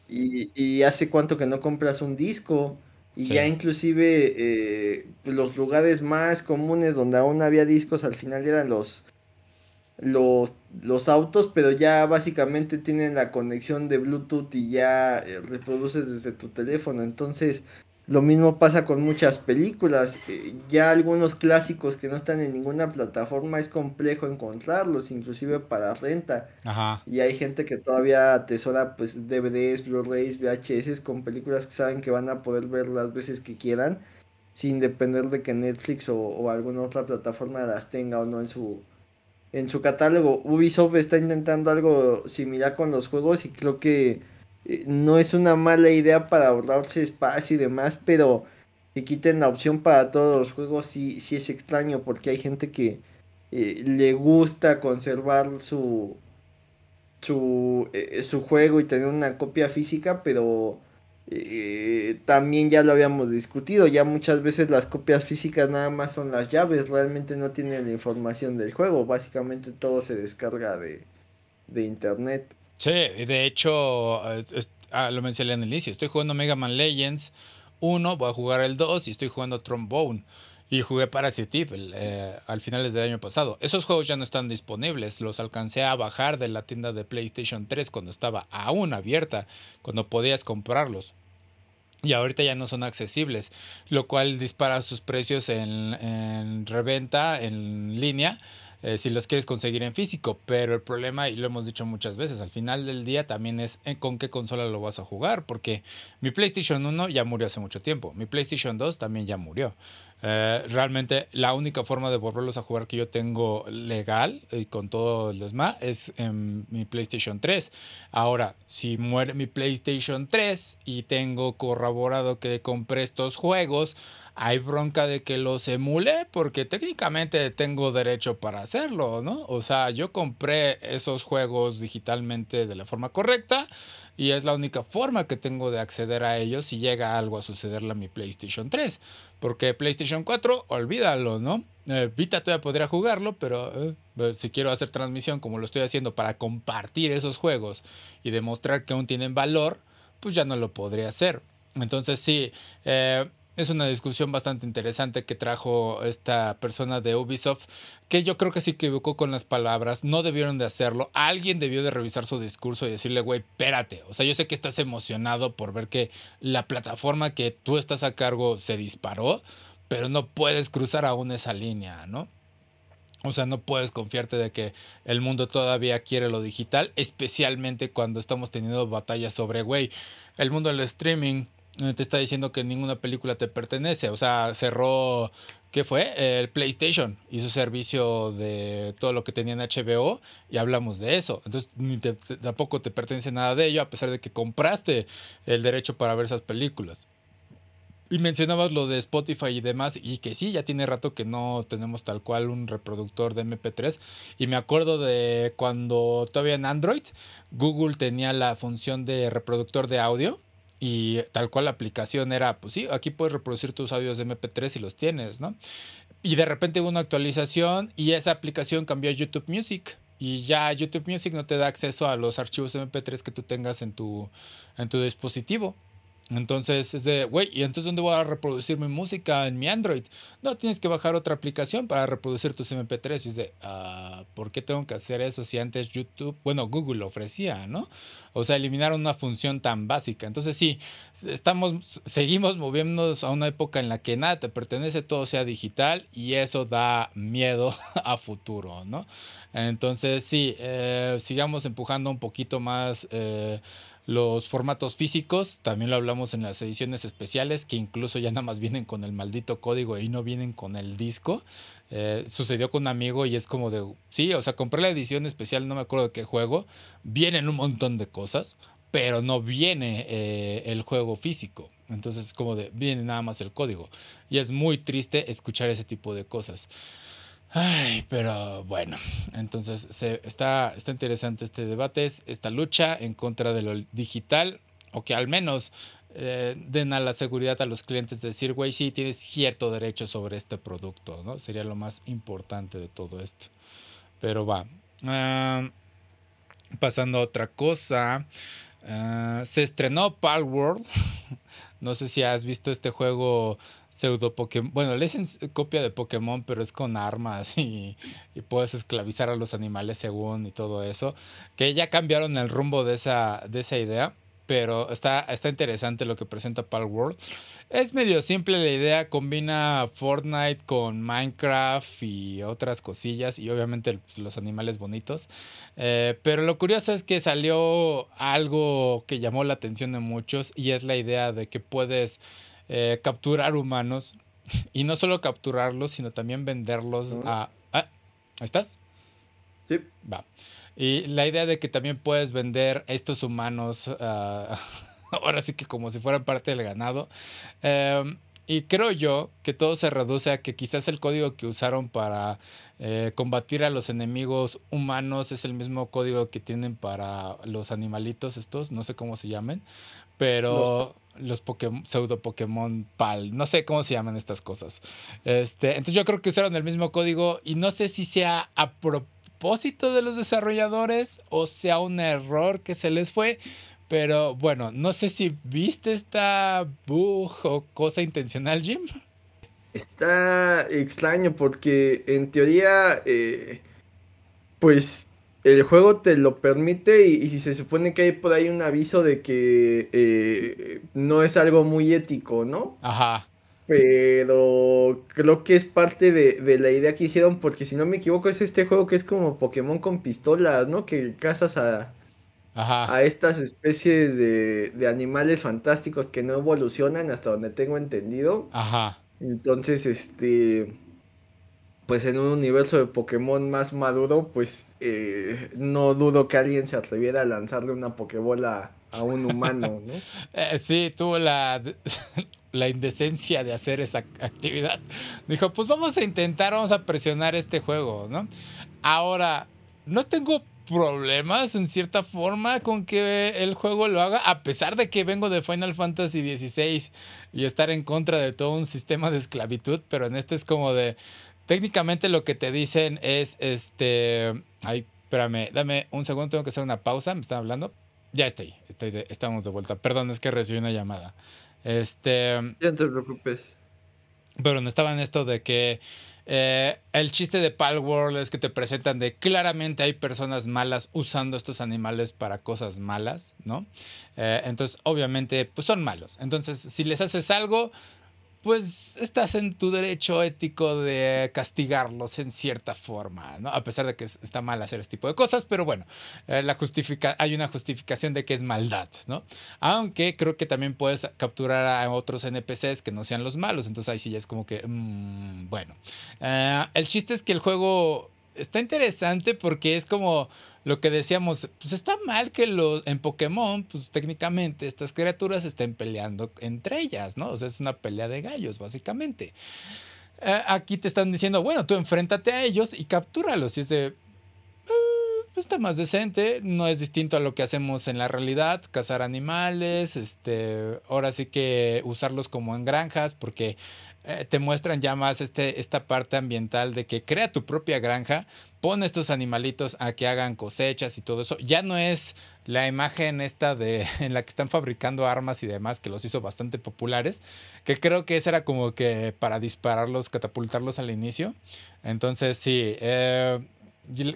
Y, y hace cuánto que no compras un disco. Y ya inclusive eh, pues, los lugares más comunes donde aún había discos al final eran los, los, los autos, pero ya básicamente tienen la conexión de Bluetooth y ya eh, reproduces desde tu teléfono. Entonces lo mismo pasa con muchas películas. Eh, ya algunos clásicos que no están en ninguna plataforma es complejo encontrarlos, inclusive para renta. Ajá. Y hay gente que todavía atesora pues DVDs, Blu-rays, VHS con películas que saben que van a poder ver las veces que quieran, sin depender de que Netflix o, o alguna otra plataforma las tenga o no en su en su catálogo. Ubisoft está intentando algo similar con los juegos y creo que eh, no es una mala idea para ahorrarse espacio y demás, pero que quiten la opción para todos los juegos sí, sí es extraño porque hay gente que eh, le gusta conservar su su, eh, su juego y tener una copia física, pero también ya lo habíamos discutido, ya muchas veces las copias físicas nada más son las llaves, realmente no tienen la información del juego, básicamente todo se descarga de, de internet. Sí, de hecho, ah, lo mencioné en el inicio, estoy jugando Mega Man Legends 1, voy a jugar el 2 y estoy jugando Trombone. Y jugué Parasite eh, al finales del año pasado. Esos juegos ya no están disponibles. Los alcancé a bajar de la tienda de PlayStation 3 cuando estaba aún abierta, cuando podías comprarlos. Y ahorita ya no son accesibles, lo cual dispara sus precios en, en reventa en línea eh, si los quieres conseguir en físico. Pero el problema, y lo hemos dicho muchas veces, al final del día también es en con qué consola lo vas a jugar. Porque mi PlayStation 1 ya murió hace mucho tiempo. Mi PlayStation 2 también ya murió. Eh, realmente la única forma de volverlos a jugar que yo tengo legal y con todo el desma es en mi PlayStation 3. Ahora, si muere mi PlayStation 3 y tengo corroborado que compré estos juegos, hay bronca de que los emule porque técnicamente tengo derecho para hacerlo, ¿no? O sea, yo compré esos juegos digitalmente de la forma correcta y es la única forma que tengo de acceder a ellos si llega algo a sucederle a mi PlayStation 3. Porque PlayStation 4, olvídalo, ¿no? Eh, Vita todavía podría jugarlo, pero eh, pues, si quiero hacer transmisión como lo estoy haciendo para compartir esos juegos y demostrar que aún tienen valor, pues ya no lo podría hacer. Entonces sí, eh, es una discusión bastante interesante que trajo esta persona de Ubisoft, que yo creo que se equivocó con las palabras, no debieron de hacerlo, alguien debió de revisar su discurso y decirle, güey, espérate, o sea, yo sé que estás emocionado por ver que la plataforma que tú estás a cargo se disparó, pero no puedes cruzar aún esa línea, ¿no? O sea, no puedes confiarte de que el mundo todavía quiere lo digital, especialmente cuando estamos teniendo batallas sobre, güey, el mundo del streaming te está diciendo que ninguna película te pertenece. O sea, cerró, ¿qué fue? El PlayStation y su servicio de todo lo que tenía en HBO y hablamos de eso. Entonces, ni tampoco te pertenece nada de ello, a pesar de que compraste el derecho para ver esas películas. Y mencionabas lo de Spotify y demás, y que sí, ya tiene rato que no tenemos tal cual un reproductor de MP3. Y me acuerdo de cuando todavía en Android, Google tenía la función de reproductor de audio. Y tal cual la aplicación era, pues sí, aquí puedes reproducir tus audios de MP3 y los tienes, ¿no? Y de repente hubo una actualización y esa aplicación cambió a YouTube Music. Y ya YouTube Music no te da acceso a los archivos MP3 que tú tengas en tu, en tu dispositivo. Entonces es de, güey, ¿y entonces dónde voy a reproducir mi música en mi Android? No, tienes que bajar otra aplicación para reproducir tus MP3. Y es de, ah, ¿por qué tengo que hacer eso si antes YouTube, bueno, Google lo ofrecía, ¿no? O sea, eliminaron una función tan básica. Entonces sí, estamos, seguimos moviéndonos a una época en la que nada te pertenece, todo sea digital y eso da miedo a futuro, ¿no? Entonces sí, eh, sigamos empujando un poquito más. Eh, los formatos físicos, también lo hablamos en las ediciones especiales, que incluso ya nada más vienen con el maldito código y no vienen con el disco. Eh, sucedió con un amigo y es como de, sí, o sea, compré la edición especial, no me acuerdo de qué juego, vienen un montón de cosas, pero no viene eh, el juego físico. Entonces es como de, viene nada más el código. Y es muy triste escuchar ese tipo de cosas. Ay, pero bueno, entonces se, está, está interesante este debate, esta lucha en contra de lo digital, o que al menos eh, den a la seguridad a los clientes de decir, güey, sí, tienes cierto derecho sobre este producto, ¿no? Sería lo más importante de todo esto. Pero va. Ah, pasando a otra cosa. Ah, se estrenó Pal World. no sé si has visto este juego pseudo Pokémon. Bueno, le dicen copia de Pokémon, pero es con armas y, puedes esclavizar a los animales según y todo eso. Que ya cambiaron el rumbo de esa, de esa idea. Pero está, está interesante lo que presenta Pal World. Es medio simple la idea, combina Fortnite con Minecraft y otras cosillas y obviamente pues, los animales bonitos. Eh, pero lo curioso es que salió algo que llamó la atención de muchos y es la idea de que puedes eh, capturar humanos. Y no solo capturarlos, sino también venderlos a... Ah, ¿Estás? Sí. Va. Y la idea de que también puedes vender estos humanos, ah, ahora sí que como si fueran parte del ganado. Em, y creo yo que todo se reduce a que quizás el código que usaron para eh, combatir a los enemigos humanos es el mismo código que tienen para los animalitos estos, no sé cómo se llamen, pero los pseudo Pokémon PAL. No sé cómo se llaman estas cosas. Este, entonces yo creo que usaron el mismo código y no sé si sea a propósito de los desarrolladores o sea un error que se les fue. Pero bueno, no sé si viste esta bug o cosa intencional, Jim. Está extraño porque en teoría, eh, pues el juego te lo permite y, si se supone que hay por ahí un aviso de que eh, no es algo muy ético, ¿no? Ajá. Pero creo que es parte de, la idea que hicieron, porque si no me equivoco es este juego que es como Pokémon con pistolas, ¿no? Que cazas a, a estas especies de, de animales fantásticos que no evolucionan hasta donde tengo entendido. Ajá. Entonces, este pues en un universo de Pokémon más maduro, pues eh, no dudo que alguien se atreviera a lanzarle una Pokébola a un humano, ¿no? Eh, sí, tuvo la, la indecencia de hacer esa actividad. Dijo, pues vamos a intentar, vamos a presionar este juego, ¿no? Ahora, no tengo problemas en cierta forma con que el juego lo haga, a pesar de que vengo de Final Fantasy XVI y estar en contra de todo un sistema de esclavitud, pero en este es como de Técnicamente lo que te dicen es, este, ay, espérame, dame un segundo, tengo que hacer una pausa, me están hablando. Ya estoy, estoy estamos de vuelta. Perdón, es que recibí una llamada. Este... Ya no te preocupes. Pero no estaba en esto de que eh, el chiste de Palworld es que te presentan de claramente hay personas malas usando estos animales para cosas malas, ¿no? Eh, entonces, obviamente, pues son malos. Entonces, si les haces algo, pues estás en tu derecho ético de castigarlos en cierta forma, ¿no? A pesar de que está mal hacer este tipo de cosas, pero bueno, eh, la justifica hay una justificación de que es maldad, ¿no? Aunque creo que también puedes capturar a otros NPCs que no sean los malos, entonces ahí sí ya es como que, mmm, bueno. Eh, el chiste es que el juego está interesante porque es como lo que decíamos, pues está mal que los en Pokémon, pues técnicamente estas criaturas estén peleando entre ellas, ¿no? O sea, es una pelea de gallos, básicamente. Eh, aquí te están diciendo, bueno, tú enfréntate a ellos y captúralos. Y es de, eh, está más decente, no es distinto a lo que hacemos en la realidad, cazar animales, este, ahora sí que usarlos como en granjas, porque eh, te muestran ya más este, esta parte ambiental de que crea tu propia granja, pon estos animalitos a que hagan cosechas y todo eso. Ya no es la imagen esta de en la que están fabricando armas y demás que los hizo bastante populares, que creo que esa era como que para dispararlos, catapultarlos al inicio. Entonces sí, eh,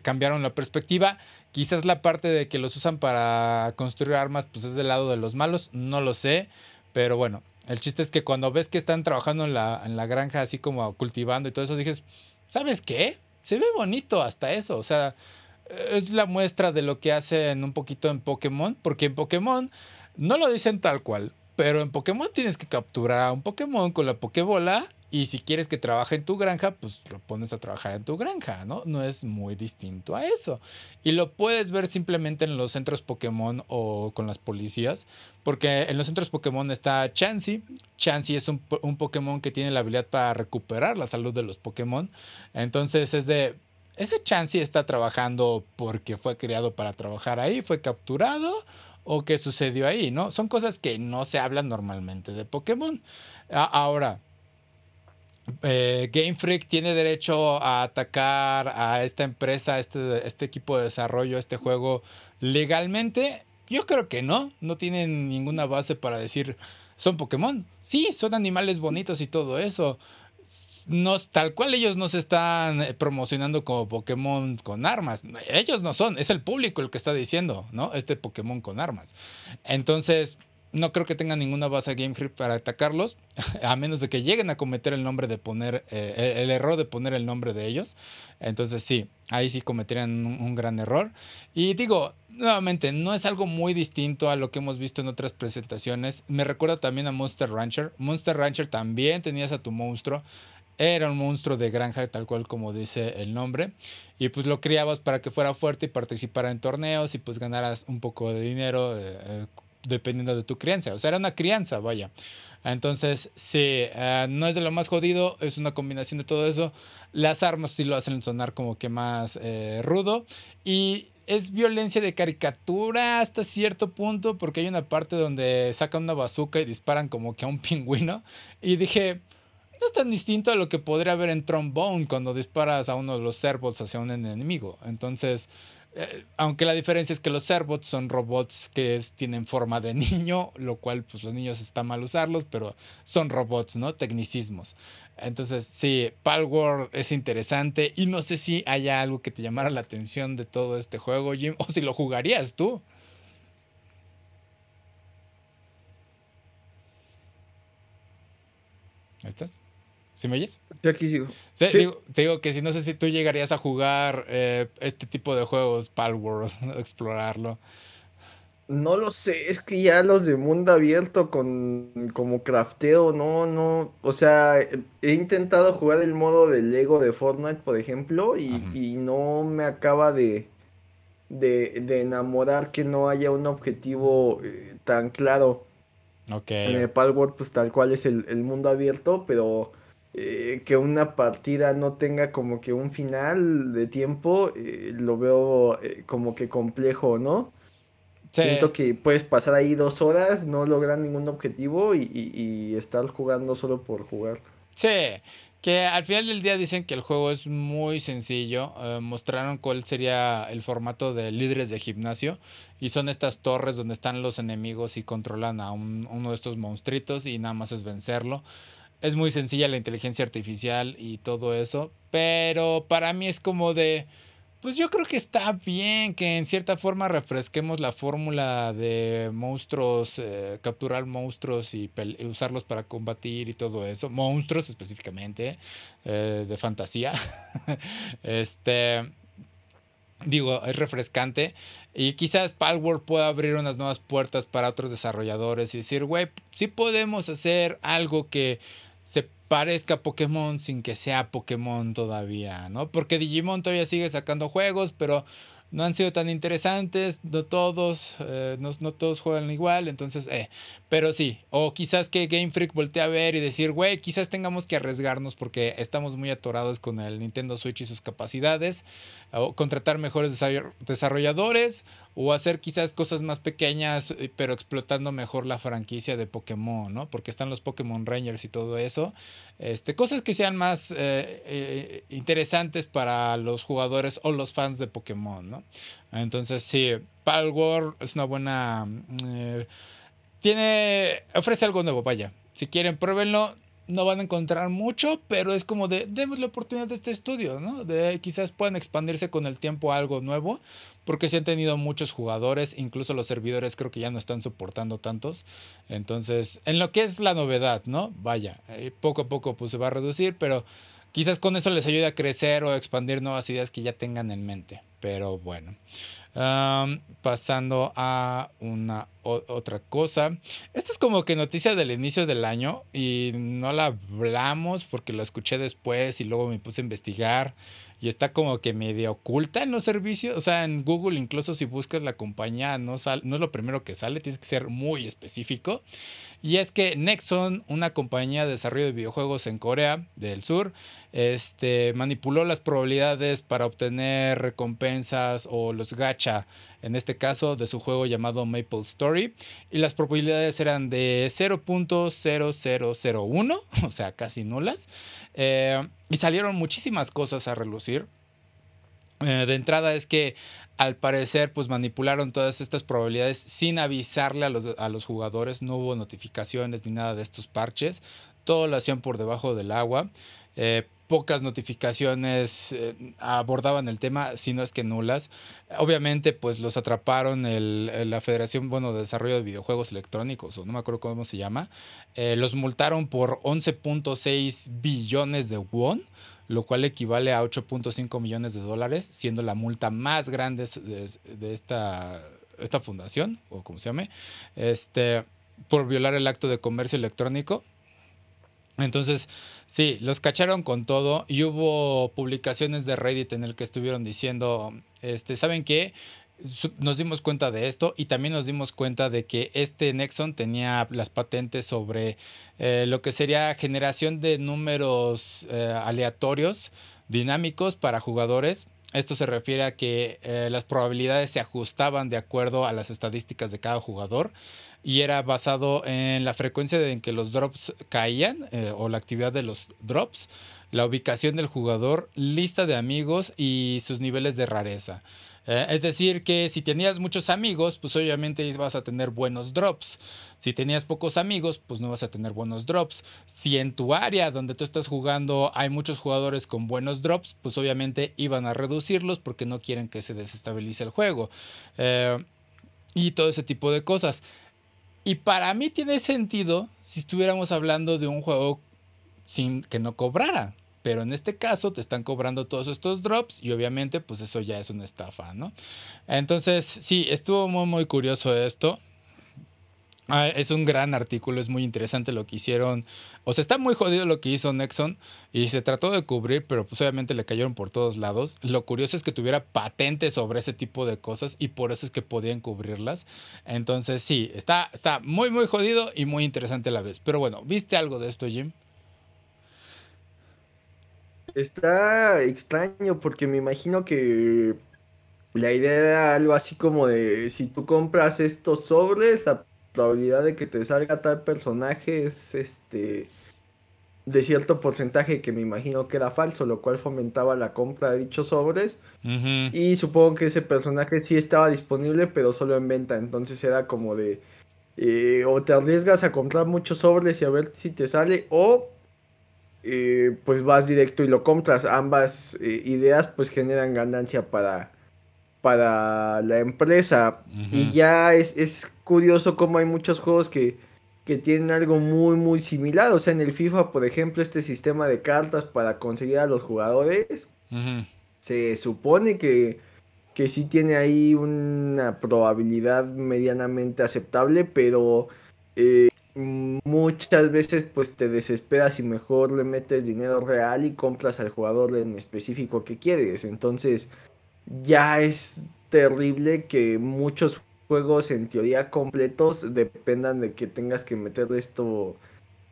cambiaron la perspectiva. Quizás la parte de que los usan para construir armas, pues es del lado de los malos, no lo sé, pero bueno, el chiste es que cuando ves que están trabajando en la, en la granja, así como cultivando y todo eso, dices, ¿sabes qué? Se ve bonito hasta eso. O sea, es la muestra de lo que hacen un poquito en Pokémon, porque en Pokémon no lo dicen tal cual, pero en Pokémon tienes que capturar a un Pokémon con la Pokébola y si quieres que trabaje en tu granja, pues lo pones a trabajar en tu granja, ¿no? No es muy distinto a eso. Y lo puedes ver simplemente en los centros Pokémon o con las policías, porque en los centros Pokémon está Chansey. Chansey es un, un Pokémon que tiene la habilidad para recuperar la salud de los Pokémon. Entonces es de, ese Chansey está trabajando porque fue creado para trabajar ahí, fue capturado o qué sucedió ahí, ¿no? Son cosas que no se hablan normalmente de Pokémon. ahora, eh, Game Freak tiene derecho a atacar a esta empresa, este, este equipo de desarrollo, este juego legalmente. Yo creo que no, no tienen ninguna base para decir son Pokémon. Sí, son animales bonitos y todo eso. No, tal cual ellos no se están eh, promocionando como Pokémon con armas. Ellos no son, es el público el que está diciendo, ¿no? Este Pokémon con armas. Entonces, no creo que tengan ninguna base Game Freak para atacarlos, a menos de que lleguen a cometer el nombre de poner, eh, el error de poner el nombre de ellos. Entonces sí, ahí sí cometerían un, gran error. Y digo, nuevamente, no es algo muy distinto a lo que hemos visto en otras presentaciones. Me recuerda también a Monster Rancher. Monster Rancher también tenías a tu monstruo. Era un monstruo de granja, tal cual como dice el nombre. Y pues lo criabas para que fuera fuerte y participara en torneos y pues ganaras un poco de dinero. Eh, eh, dependiendo de tu crianza. O sea, era una crianza, vaya. Entonces, sí, eh, no es de lo más jodido, es una combinación de todo eso. Las armas sí lo hacen sonar como que más eh, rudo. Y es violencia de caricatura hasta cierto punto, porque hay una parte donde sacan una bazooka y disparan como que a un pingüino. Y dije, no es tan distinto a lo que podría haber en Trombone cuando disparas a uno de los servos hacia un enemigo. Entonces, eh, aunque la diferencia es que los Serbots son robots que tienen forma de niño, lo cual pues los niños está mal usarlos, pero son robots, ¿no? Tecnicismos. Entonces, sí, Palworld es interesante y no sé si haya algo que te llamara la atención de todo este juego, Jim, o si lo jugarías tú. ¿Ahí estás? ¿Sí me oyes? Yo aquí sigo. te digo que si no sé si tú llegarías a jugar eh, este tipo de juegos, Palworld, explorarlo. No lo sé, es que ya los de mundo abierto con como crafteo, no, no, o sea, he intentado jugar el modo de Lego de Fortnite, por ejemplo, y, no me acaba de, de, enamorar que no haya un objetivo eh, tan claro. Ok. En el Palworld, pues tal cual es el, el mundo abierto, pero eh, que una partida no tenga como que un final de tiempo, eh, lo veo eh, como que complejo, ¿no? Siento que puedes pasar ahí dos horas, no lograr ningún objetivo y, estar jugando solo por jugar. Sí, que al final del día dicen que el juego es muy sencillo. mostraron cuál sería el formato de líderes de gimnasio. Y son estas torres donde están los enemigos y controlan a uno de estos monstruitos y nada más es vencerlo es muy sencilla la inteligencia artificial y todo eso, pero para mí es como de, Pues yo creo que está bien que en cierta forma refresquemos la fórmula de monstruos, eh, capturar monstruos y, usarlos para combatir y todo eso. Monstruos específicamente, eh, de fantasía. este. Digo, es refrescante. Y quizás Palworld pueda abrir unas nuevas puertas para otros desarrolladores y decir, güey, sí podemos hacer algo que se parezca Pokémon sin que sea Pokémon todavía, ¿no? Porque Digimon todavía sigue sacando juegos, pero no han sido tan interesantes, no todos, eh, no, todos juegan igual, entonces, eh, pero sí, o quizás que Game Freak voltee a ver y decir, güey, quizás tengamos que arriesgarnos porque estamos muy atorados con el Nintendo Switch y sus capacidades, o contratar mejores desarrolladores, o hacer quizás cosas más pequeñas, eh, pero explotando mejor la franquicia de Pokémon, ¿no? Porque están los Pokémon Rangers y todo eso. Este, cosas que sean más interesantes para los jugadores o los fans de Pokémon, ¿no? Entonces, sí, Palworld es una buena. Eh, tiene. Ofrece algo nuevo, vaya. Si quieren, pruébenlo. No van a encontrar mucho, pero es como de. Demos la oportunidad de este estudio, ¿no? De quizás puedan expandirse con el tiempo a algo nuevo. Porque se han tenido muchos jugadores. Incluso los servidores creo que ya no están soportando tantos. Entonces, en lo que es la novedad, ¿no? Vaya. Eh, poco a poco pues se va a reducir, pero. Quizás con eso les ayude a crecer o a expandir nuevas ideas que ya tengan en mente. Pero bueno. pasando a una otra cosa. Esta es como que noticia del inicio del año y no la hablamos porque lo escuché después y luego me puse a investigar y está como que medio oculta en los servicios. O sea, en Google incluso si buscas la compañía no, no es lo primero que sale, tienes que ser muy específico. Y es que Nexon, una compañía de desarrollo de videojuegos en Corea del Sur, este, manipuló las probabilidades para obtener recompensas o los gacha, en este caso de su juego llamado Maple Story. Y las probabilidades eran de 0.0001, o sea, casi nulas. Eh, y salieron muchísimas cosas a relucir. Eh, de entrada es que al parecer pues manipularon todas estas probabilidades sin avisarle a los, a los jugadores, no hubo notificaciones ni nada de estos parches, todo lo hacían por debajo del agua. Eh, pocas notificaciones eh, abordaban el tema, si no es que nulas. Obviamente, pues los atraparon la Federación bueno, de Desarrollo de Videojuegos Electrónicos, o no me acuerdo cómo se llama. los multaron por 11.6 billones de won lo cual equivale a 8.5 millones de dólares, siendo la multa más grande de, esta, esta fundación, o como se llame, este, por violar el acto de comercio electrónico. Entonces, sí, los cacharon con todo y hubo publicaciones de Reddit en el que estuvieron diciendo, este, ¿saben qué? Nos dimos cuenta de esto y también nos dimos cuenta de que este Nexon tenía las patentes sobre eh, lo que sería generación de números eh, aleatorios dinámicos para jugadores. Esto se refiere a que eh, las probabilidades se ajustaban de acuerdo a las estadísticas de cada jugador y era basado en la frecuencia en que los drops caían o la actividad de los drops, la ubicación del jugador, lista de amigos y sus niveles de rareza. Eh, es decir, que si tenías muchos amigos, pues obviamente vas a tener buenos drops. Si tenías pocos amigos, pues no vas a tener buenos drops. Si en tu área donde tú estás jugando hay muchos jugadores con buenos drops, pues obviamente iban a reducirlos porque no quieren que se desestabilice el juego. Eh, y todo ese tipo de cosas. Y para mí tiene sentido si estuviéramos hablando de un juego sin que no cobrara. Pero en este caso te están cobrando todos estos drops y obviamente pues eso ya es una estafa, ¿no? Entonces sí, estuvo muy muy curioso esto. Ah, es un gran artículo, es muy interesante lo que hicieron. O sea, está muy jodido lo que hizo Nexon y se trató de cubrir, pero pues obviamente le cayeron por todos lados. Lo curioso es que tuviera patentes sobre ese tipo de cosas y por eso es que podían cubrirlas. Entonces sí, está, está muy muy jodido y muy interesante a la vez. Pero bueno, ¿viste algo de esto, Jim? Está extraño porque me imagino que la idea era algo así como de si tú compras estos sobres, la probabilidad de que te salga tal personaje es este de cierto porcentaje que me imagino que era falso, lo cual fomentaba la compra de dichos sobres. Y supongo que ese personaje sí estaba disponible, pero solo en venta. Entonces era como de eh, o te arriesgas a comprar muchos sobres y a ver si te sale, o eh, pues vas directo y lo compras. Ambas eh, ideas pues generan ganancia para, para la empresa. Y ya es, es, curioso cómo hay muchos juegos que, que, tienen algo muy muy similar. O sea, en el FIFA, por ejemplo, este sistema de cartas para conseguir a los jugadores. Se supone que, que sí tiene ahí una probabilidad medianamente aceptable, pero... Eh, muchas veces pues te desesperas y mejor le metes dinero real y compras al jugador en específico que quieres. Entonces ya es terrible que muchos juegos en teoría completos dependan de que tengas que meter esto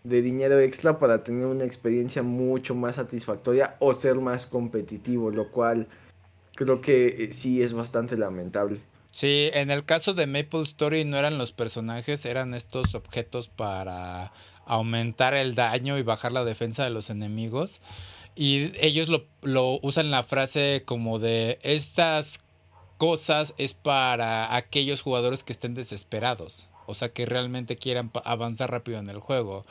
de dinero extra para tener una experiencia mucho más satisfactoria o ser más competitivo, lo cual creo que eh, sí es bastante lamentable. Sí, en el caso de Maple Story no eran los personajes, eran estos objetos para aumentar el daño y bajar la defensa de los enemigos. Y ellos lo, lo usan la frase como de estas cosas es para aquellos jugadores que estén desesperados. O sea, que realmente quieran avanzar rápido en el juego.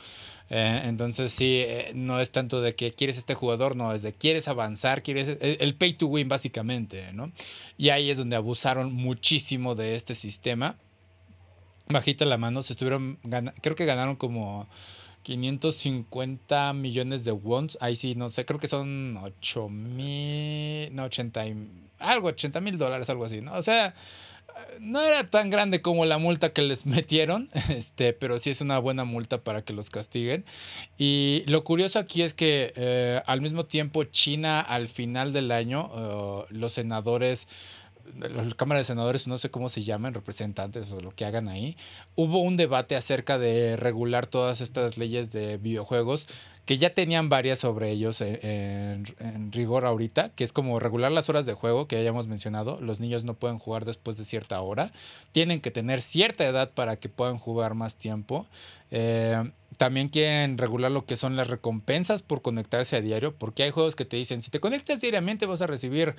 Eh, entonces sí, eh, no es tanto de que quieres este jugador, no, es de quieres avanzar, quieres el, el, pay to win básicamente, ¿no? Y ahí es donde abusaron muchísimo de este sistema. Bajita la mano, se estuvieron, creo que ganaron como 550 millones de wons, ahí sí, no sé, creo que son 8 mil, no, 80, algo, 80 mil dólares, algo así, ¿no? O sea, no era tan grande como la multa que les metieron, este, pero sí es una buena multa para que los castiguen. Y lo curioso aquí es que eh, al mismo tiempo China al final del año, uh, los senadores la Cámara de Senadores, no sé cómo se llaman, representantes o lo que hagan ahí, hubo un debate acerca de regular todas estas leyes de videojuegos que ya tenían varias sobre ellos en, rigor ahorita, que es como regular las horas de juego que hayamos mencionado. Los niños no pueden jugar después de cierta hora, tienen que tener cierta edad para que puedan jugar más tiempo. Eh, también quieren regular lo que son las recompensas por conectarse a diario, porque hay juegos que te dicen, si te conectas diariamente vas a recibir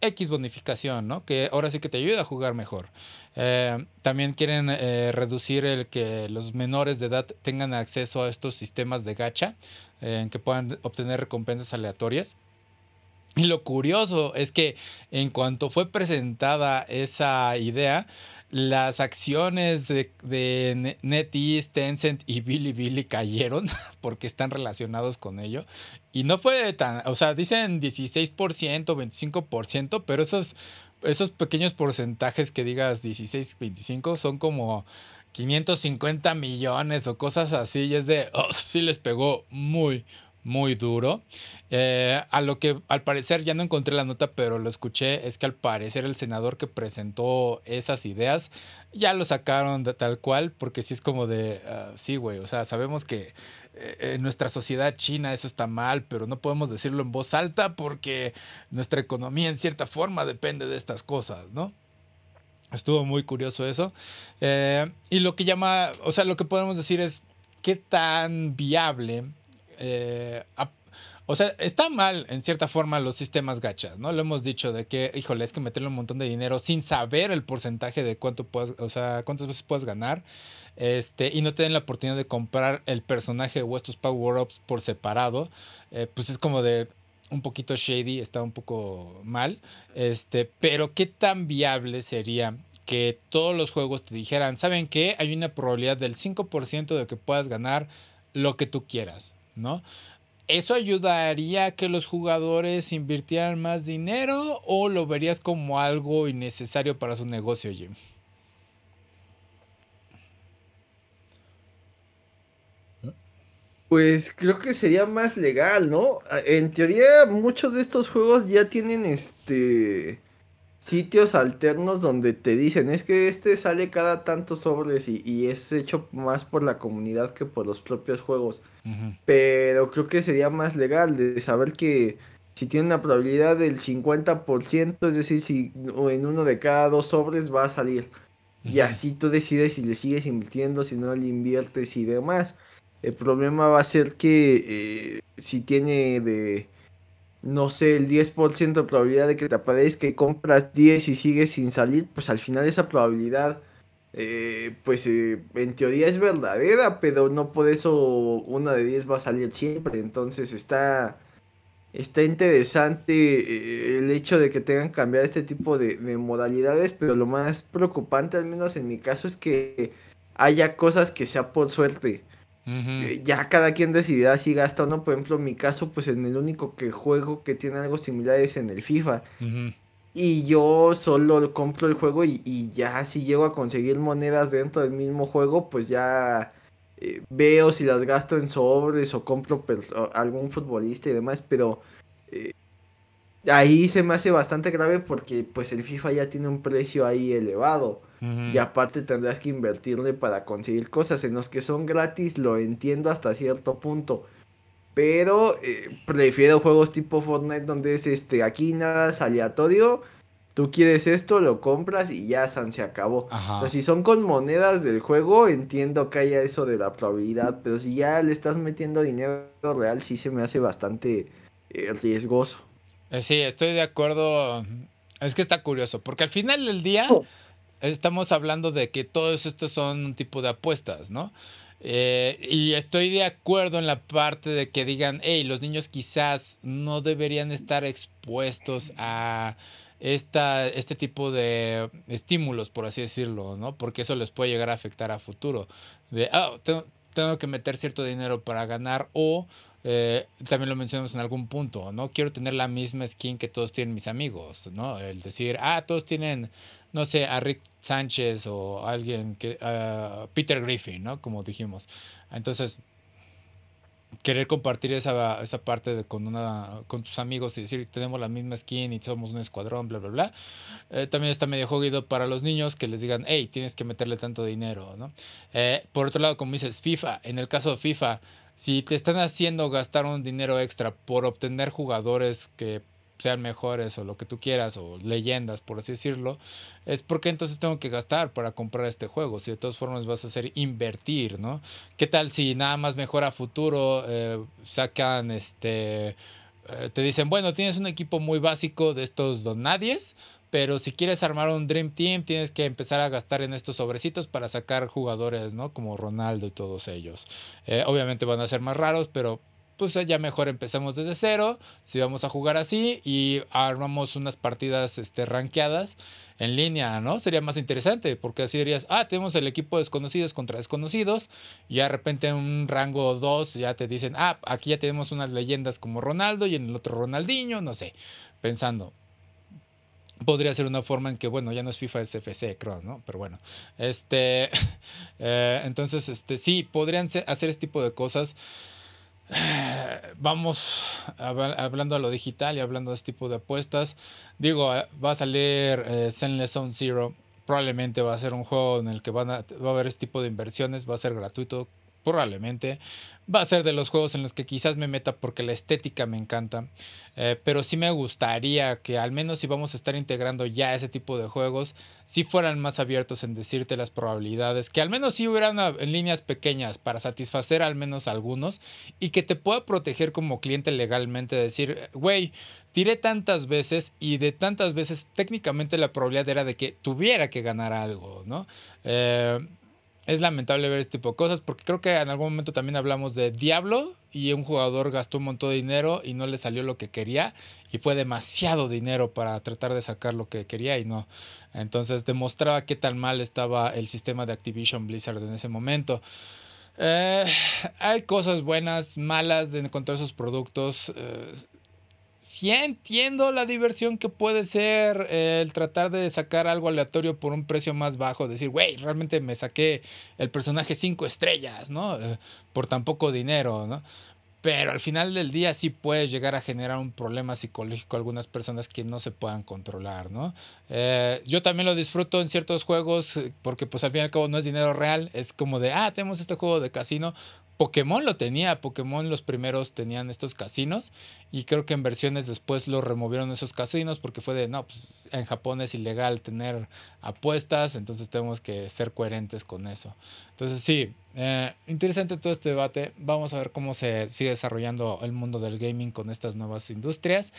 X bonificación, ¿no? Que ahora sí que te ayuda a jugar mejor. Eh, también quieren eh, reducir el que los menores de edad tengan acceso a estos sistemas de gacha, en que puedan obtener recompensas aleatorias. Y lo curioso es que en cuanto fue presentada esa idea, las acciones de, de NetEase, Tencent y Bilibili cayeron porque están relacionados con ello. Y no fue tan, o sea, dicen 16%, 25%, pero esos, esos pequeños porcentajes que digas 16, 25 son como 550 millones o cosas así. Y es de, oh, sí les pegó muy, muy duro. Eh, a lo que al parecer ya no encontré la nota, pero lo escuché, es que al parecer el senador que presentó esas ideas ya lo sacaron de tal cual, porque sí es como de, uh, sí, güey, o sea, sabemos que eh, en nuestra sociedad china eso está mal, pero no podemos decirlo en voz alta porque nuestra economía en cierta forma depende de estas cosas, ¿no? Estuvo muy curioso eso. Eh, y lo que llama, o sea, lo que podemos decir es qué tan viable eh, o sea, está mal en cierta forma los sistemas gachas, ¿no? Lo hemos dicho de que, híjole, es que meterle un montón de dinero sin saber el porcentaje de cuánto puedes, o sea, cuántas veces puedes ganar. Este, y no te den la oportunidad de comprar el personaje o estos power-ups por separado. Eh, pues es como de un poquito shady, está un poco mal. Este, pero qué tan viable sería que todos los juegos te dijeran, ¿saben qué? Hay una probabilidad del 5% de que puedas ganar lo que tú quieras. ¿no? ¿Eso ayudaría a que los jugadores invirtieran más dinero o lo verías como algo innecesario para su negocio, Jim? Pues creo que sería más legal, ¿no? En teoría muchos de estos juegos ya tienen este sitios alternos donde te dicen, es que este sale cada tantos sobres y, es hecho más por la comunidad que por los propios juegos. Pero creo que sería más legal de saber que si tiene una probabilidad del 50%, es decir, si en uno de cada dos sobres va a salir. Y así tú decides si le sigues invirtiendo, si no le inviertes y demás. El problema va a ser que eh, si tiene de no sé, el 10% de probabilidad de que te aparezca y compras 10 y sigues sin salir, pues al final esa probabilidad eh, pues eh, en teoría es verdadera, pero no por eso una de 10 va a salir siempre. Entonces está, está interesante eh, el hecho de que tengan que cambiar este tipo de, modalidades, pero lo más preocupante, al menos en mi caso, es que haya cosas que sea por suerte. Ya cada quien decidirá si gasta o no. Por ejemplo, en mi caso, pues en el único que juego que tiene algo similar es en el FIFA. Y yo solo compro el juego y, ya si llego a conseguir monedas dentro del mismo juego, pues ya eh, veo si las gasto en sobres o compro algún futbolista y demás, pero eh, ahí se me hace bastante grave porque pues el FIFA ya tiene un precio ahí elevado. Y aparte tendrás que invertirle para conseguir cosas en los que son gratis, lo entiendo hasta cierto punto. Pero eh, prefiero juegos tipo Fortnite donde es este, aquí nada es aleatorio. Tú quieres esto, lo compras y ya se acabó. O sea, si son con monedas del juego, entiendo que haya eso de la probabilidad. Pero si ya le estás metiendo dinero real, sí se me hace bastante eh, riesgoso. Eh, sí, estoy de acuerdo. Es que está curioso, porque al final del día oh. estamos hablando de que todos estos son un tipo de apuestas, ¿no? Eh, y estoy de acuerdo en la parte de que digan, hey, los niños quizás no deberían estar expuestos a esta, este tipo de estímulos, por así decirlo, ¿no? Porque eso les puede llegar a afectar a futuro. De, ah, tengo, que meter cierto dinero para ganar o eh, también lo mencionamos en algún punto, ¿no? Quiero tener la misma skin que todos tienen mis amigos, ¿no? El decir, ah, todos tienen no sé, a Rick Sánchez o alguien que, uh, Peter Griffin, ¿no? Como dijimos. Entonces, querer compartir esa, esa parte de, con, una, con tus amigos y decir, tenemos la misma skin y somos un escuadrón, bla, bla, bla. Eh, también está medio jodido para los niños que les digan, hey, tienes que meterle tanto dinero, ¿no? Eh, por otro lado, como dices, FIFA, en el caso de FIFA, si te están haciendo gastar un dinero extra por obtener jugadores que sean mejores o lo que tú quieras o leyendas por así decirlo es porque entonces tengo que gastar para comprar este juego. Si de todas formas vas a hacer invertir no qué tal si nada más mejora futuro eh, sacan este eh, te dicen bueno tienes un equipo muy básico de estos donadies pero si quieres armar un Dream Team, tienes que empezar a gastar en estos sobrecitos para sacar jugadores, ¿no? Como Ronaldo y todos ellos. Eh, obviamente van a ser más raros, pero pues ya mejor empezamos desde cero, si vamos a jugar así y armamos unas partidas este, rankeadas en línea, ¿no? Sería más interesante, porque así dirías, ah, tenemos el equipo desconocidos contra desconocidos, y de repente en un rango 2 ya te dicen, ah, aquí ya tenemos unas leyendas como Ronaldo y en el otro Ronaldinho, no sé, pensando. Podría ser una forma en que, bueno, ya no es FIFA, es FC, creo, ¿no? Pero bueno, este, eh, entonces, este, sí, podrían hacer este tipo de cosas. Vamos hablando a lo digital y hablando de este tipo de apuestas. Digo, eh, va a salir eh, Zenless Zone Zero. Probablemente va a ser un juego en el que va a haber este tipo de inversiones. Va a ser gratuito, probablemente. Va a ser de los juegos en los que quizás me meta porque la estética me encanta. Eh, pero sí me gustaría que al menos si vamos a estar integrando ya ese tipo de juegos, si fueran más abiertos en decirte las probabilidades, que al menos si hubieran en líneas pequeñas para satisfacer al menos algunos y que te pueda proteger como cliente legalmente, decir, güey, tiré tantas veces y de tantas veces técnicamente la probabilidad era de que tuviera que ganar algo, ¿no? Eh, es lamentable ver este tipo de cosas porque creo que en algún momento también hablamos de Diablo y un jugador gastó un montón de dinero y no le salió lo que quería y fue demasiado dinero para tratar de sacar lo que quería y no. Entonces demostraba qué tan mal estaba el sistema de Activision Blizzard en ese momento. Eh, hay cosas buenas, malas de encontrar esos productos. Eh, sí entiendo la diversión que puede ser el tratar de sacar algo aleatorio por un precio más bajo. Decir, güey, realmente me saqué el personaje cinco estrellas, ¿no? Eh, por tan poco dinero, ¿no? Pero al final del día sí puede llegar a generar un problema psicológico a algunas personas que no se puedan controlar, ¿no? Eh, yo también lo disfruto en ciertos juegos porque pues al fin y al cabo no es dinero real, es como de, ah, tenemos este juego de casino, Pokémon lo tenía, Pokémon los primeros tenían estos casinos y creo que en versiones después lo removieron esos casinos porque fue de, no, pues en Japón es ilegal tener apuestas, entonces tenemos que ser coherentes con eso. Entonces sí, eh, interesante todo este debate, vamos a ver cómo se sigue desarrollando el mundo del gaming con estas nuevas industrias.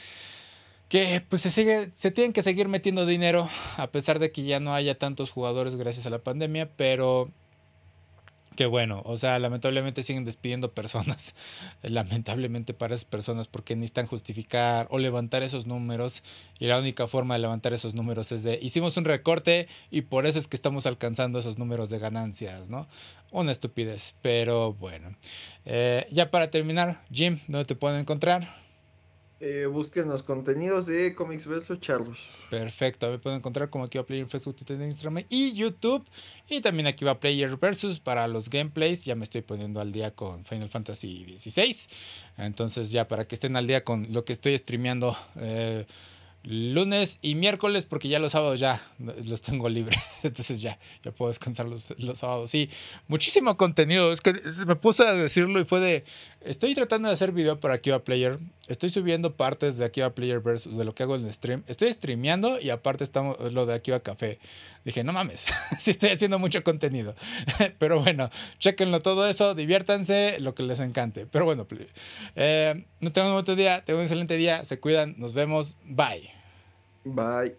que pues se sigue, se tienen que seguir metiendo dinero, a pesar de que ya no haya tantos jugadores gracias a la pandemia, pero que bueno, o sea, lamentablemente siguen despidiendo personas, lamentablemente para esas personas, porque necesitan justificar o levantar esos números, y la única forma de levantar esos números es de, hicimos un recorte y por eso es que estamos alcanzando esos números de ganancias, ¿no? Una estupidez, pero bueno. Eh, ya para terminar, Jim, ¿dónde te pueden encontrar? Eh, busquen los contenidos de Comics vs Charlos. Perfecto, me pueden encontrar como aquí va Player en Facebook, Twitter, Instagram y YouTube. Y también aquí va Player Versus para los gameplays. Ya me estoy poniendo al día con Final Fantasy XVI. Entonces ya para que estén al día con lo que estoy streameando. Eh, lunes y miércoles, porque ya los sábados ya los tengo libres. Entonces ya, ya puedo descansar los, los, sábados. Sí, muchísimo contenido. Es que me puse a decirlo y fue de. Estoy tratando de hacer video para Akiva Player. Estoy subiendo partes de Akiva Player versus de lo que hago en el stream. Estoy streameando y aparte estamos lo de Akiva Café. Dije, no mames, sí estoy haciendo mucho contenido. Pero bueno, chequenlo todo eso, diviértanse, lo que les encante. Pero bueno, eh, no tengan un buen día, tengo un excelente día, se cuidan, nos vemos, bye. Bye.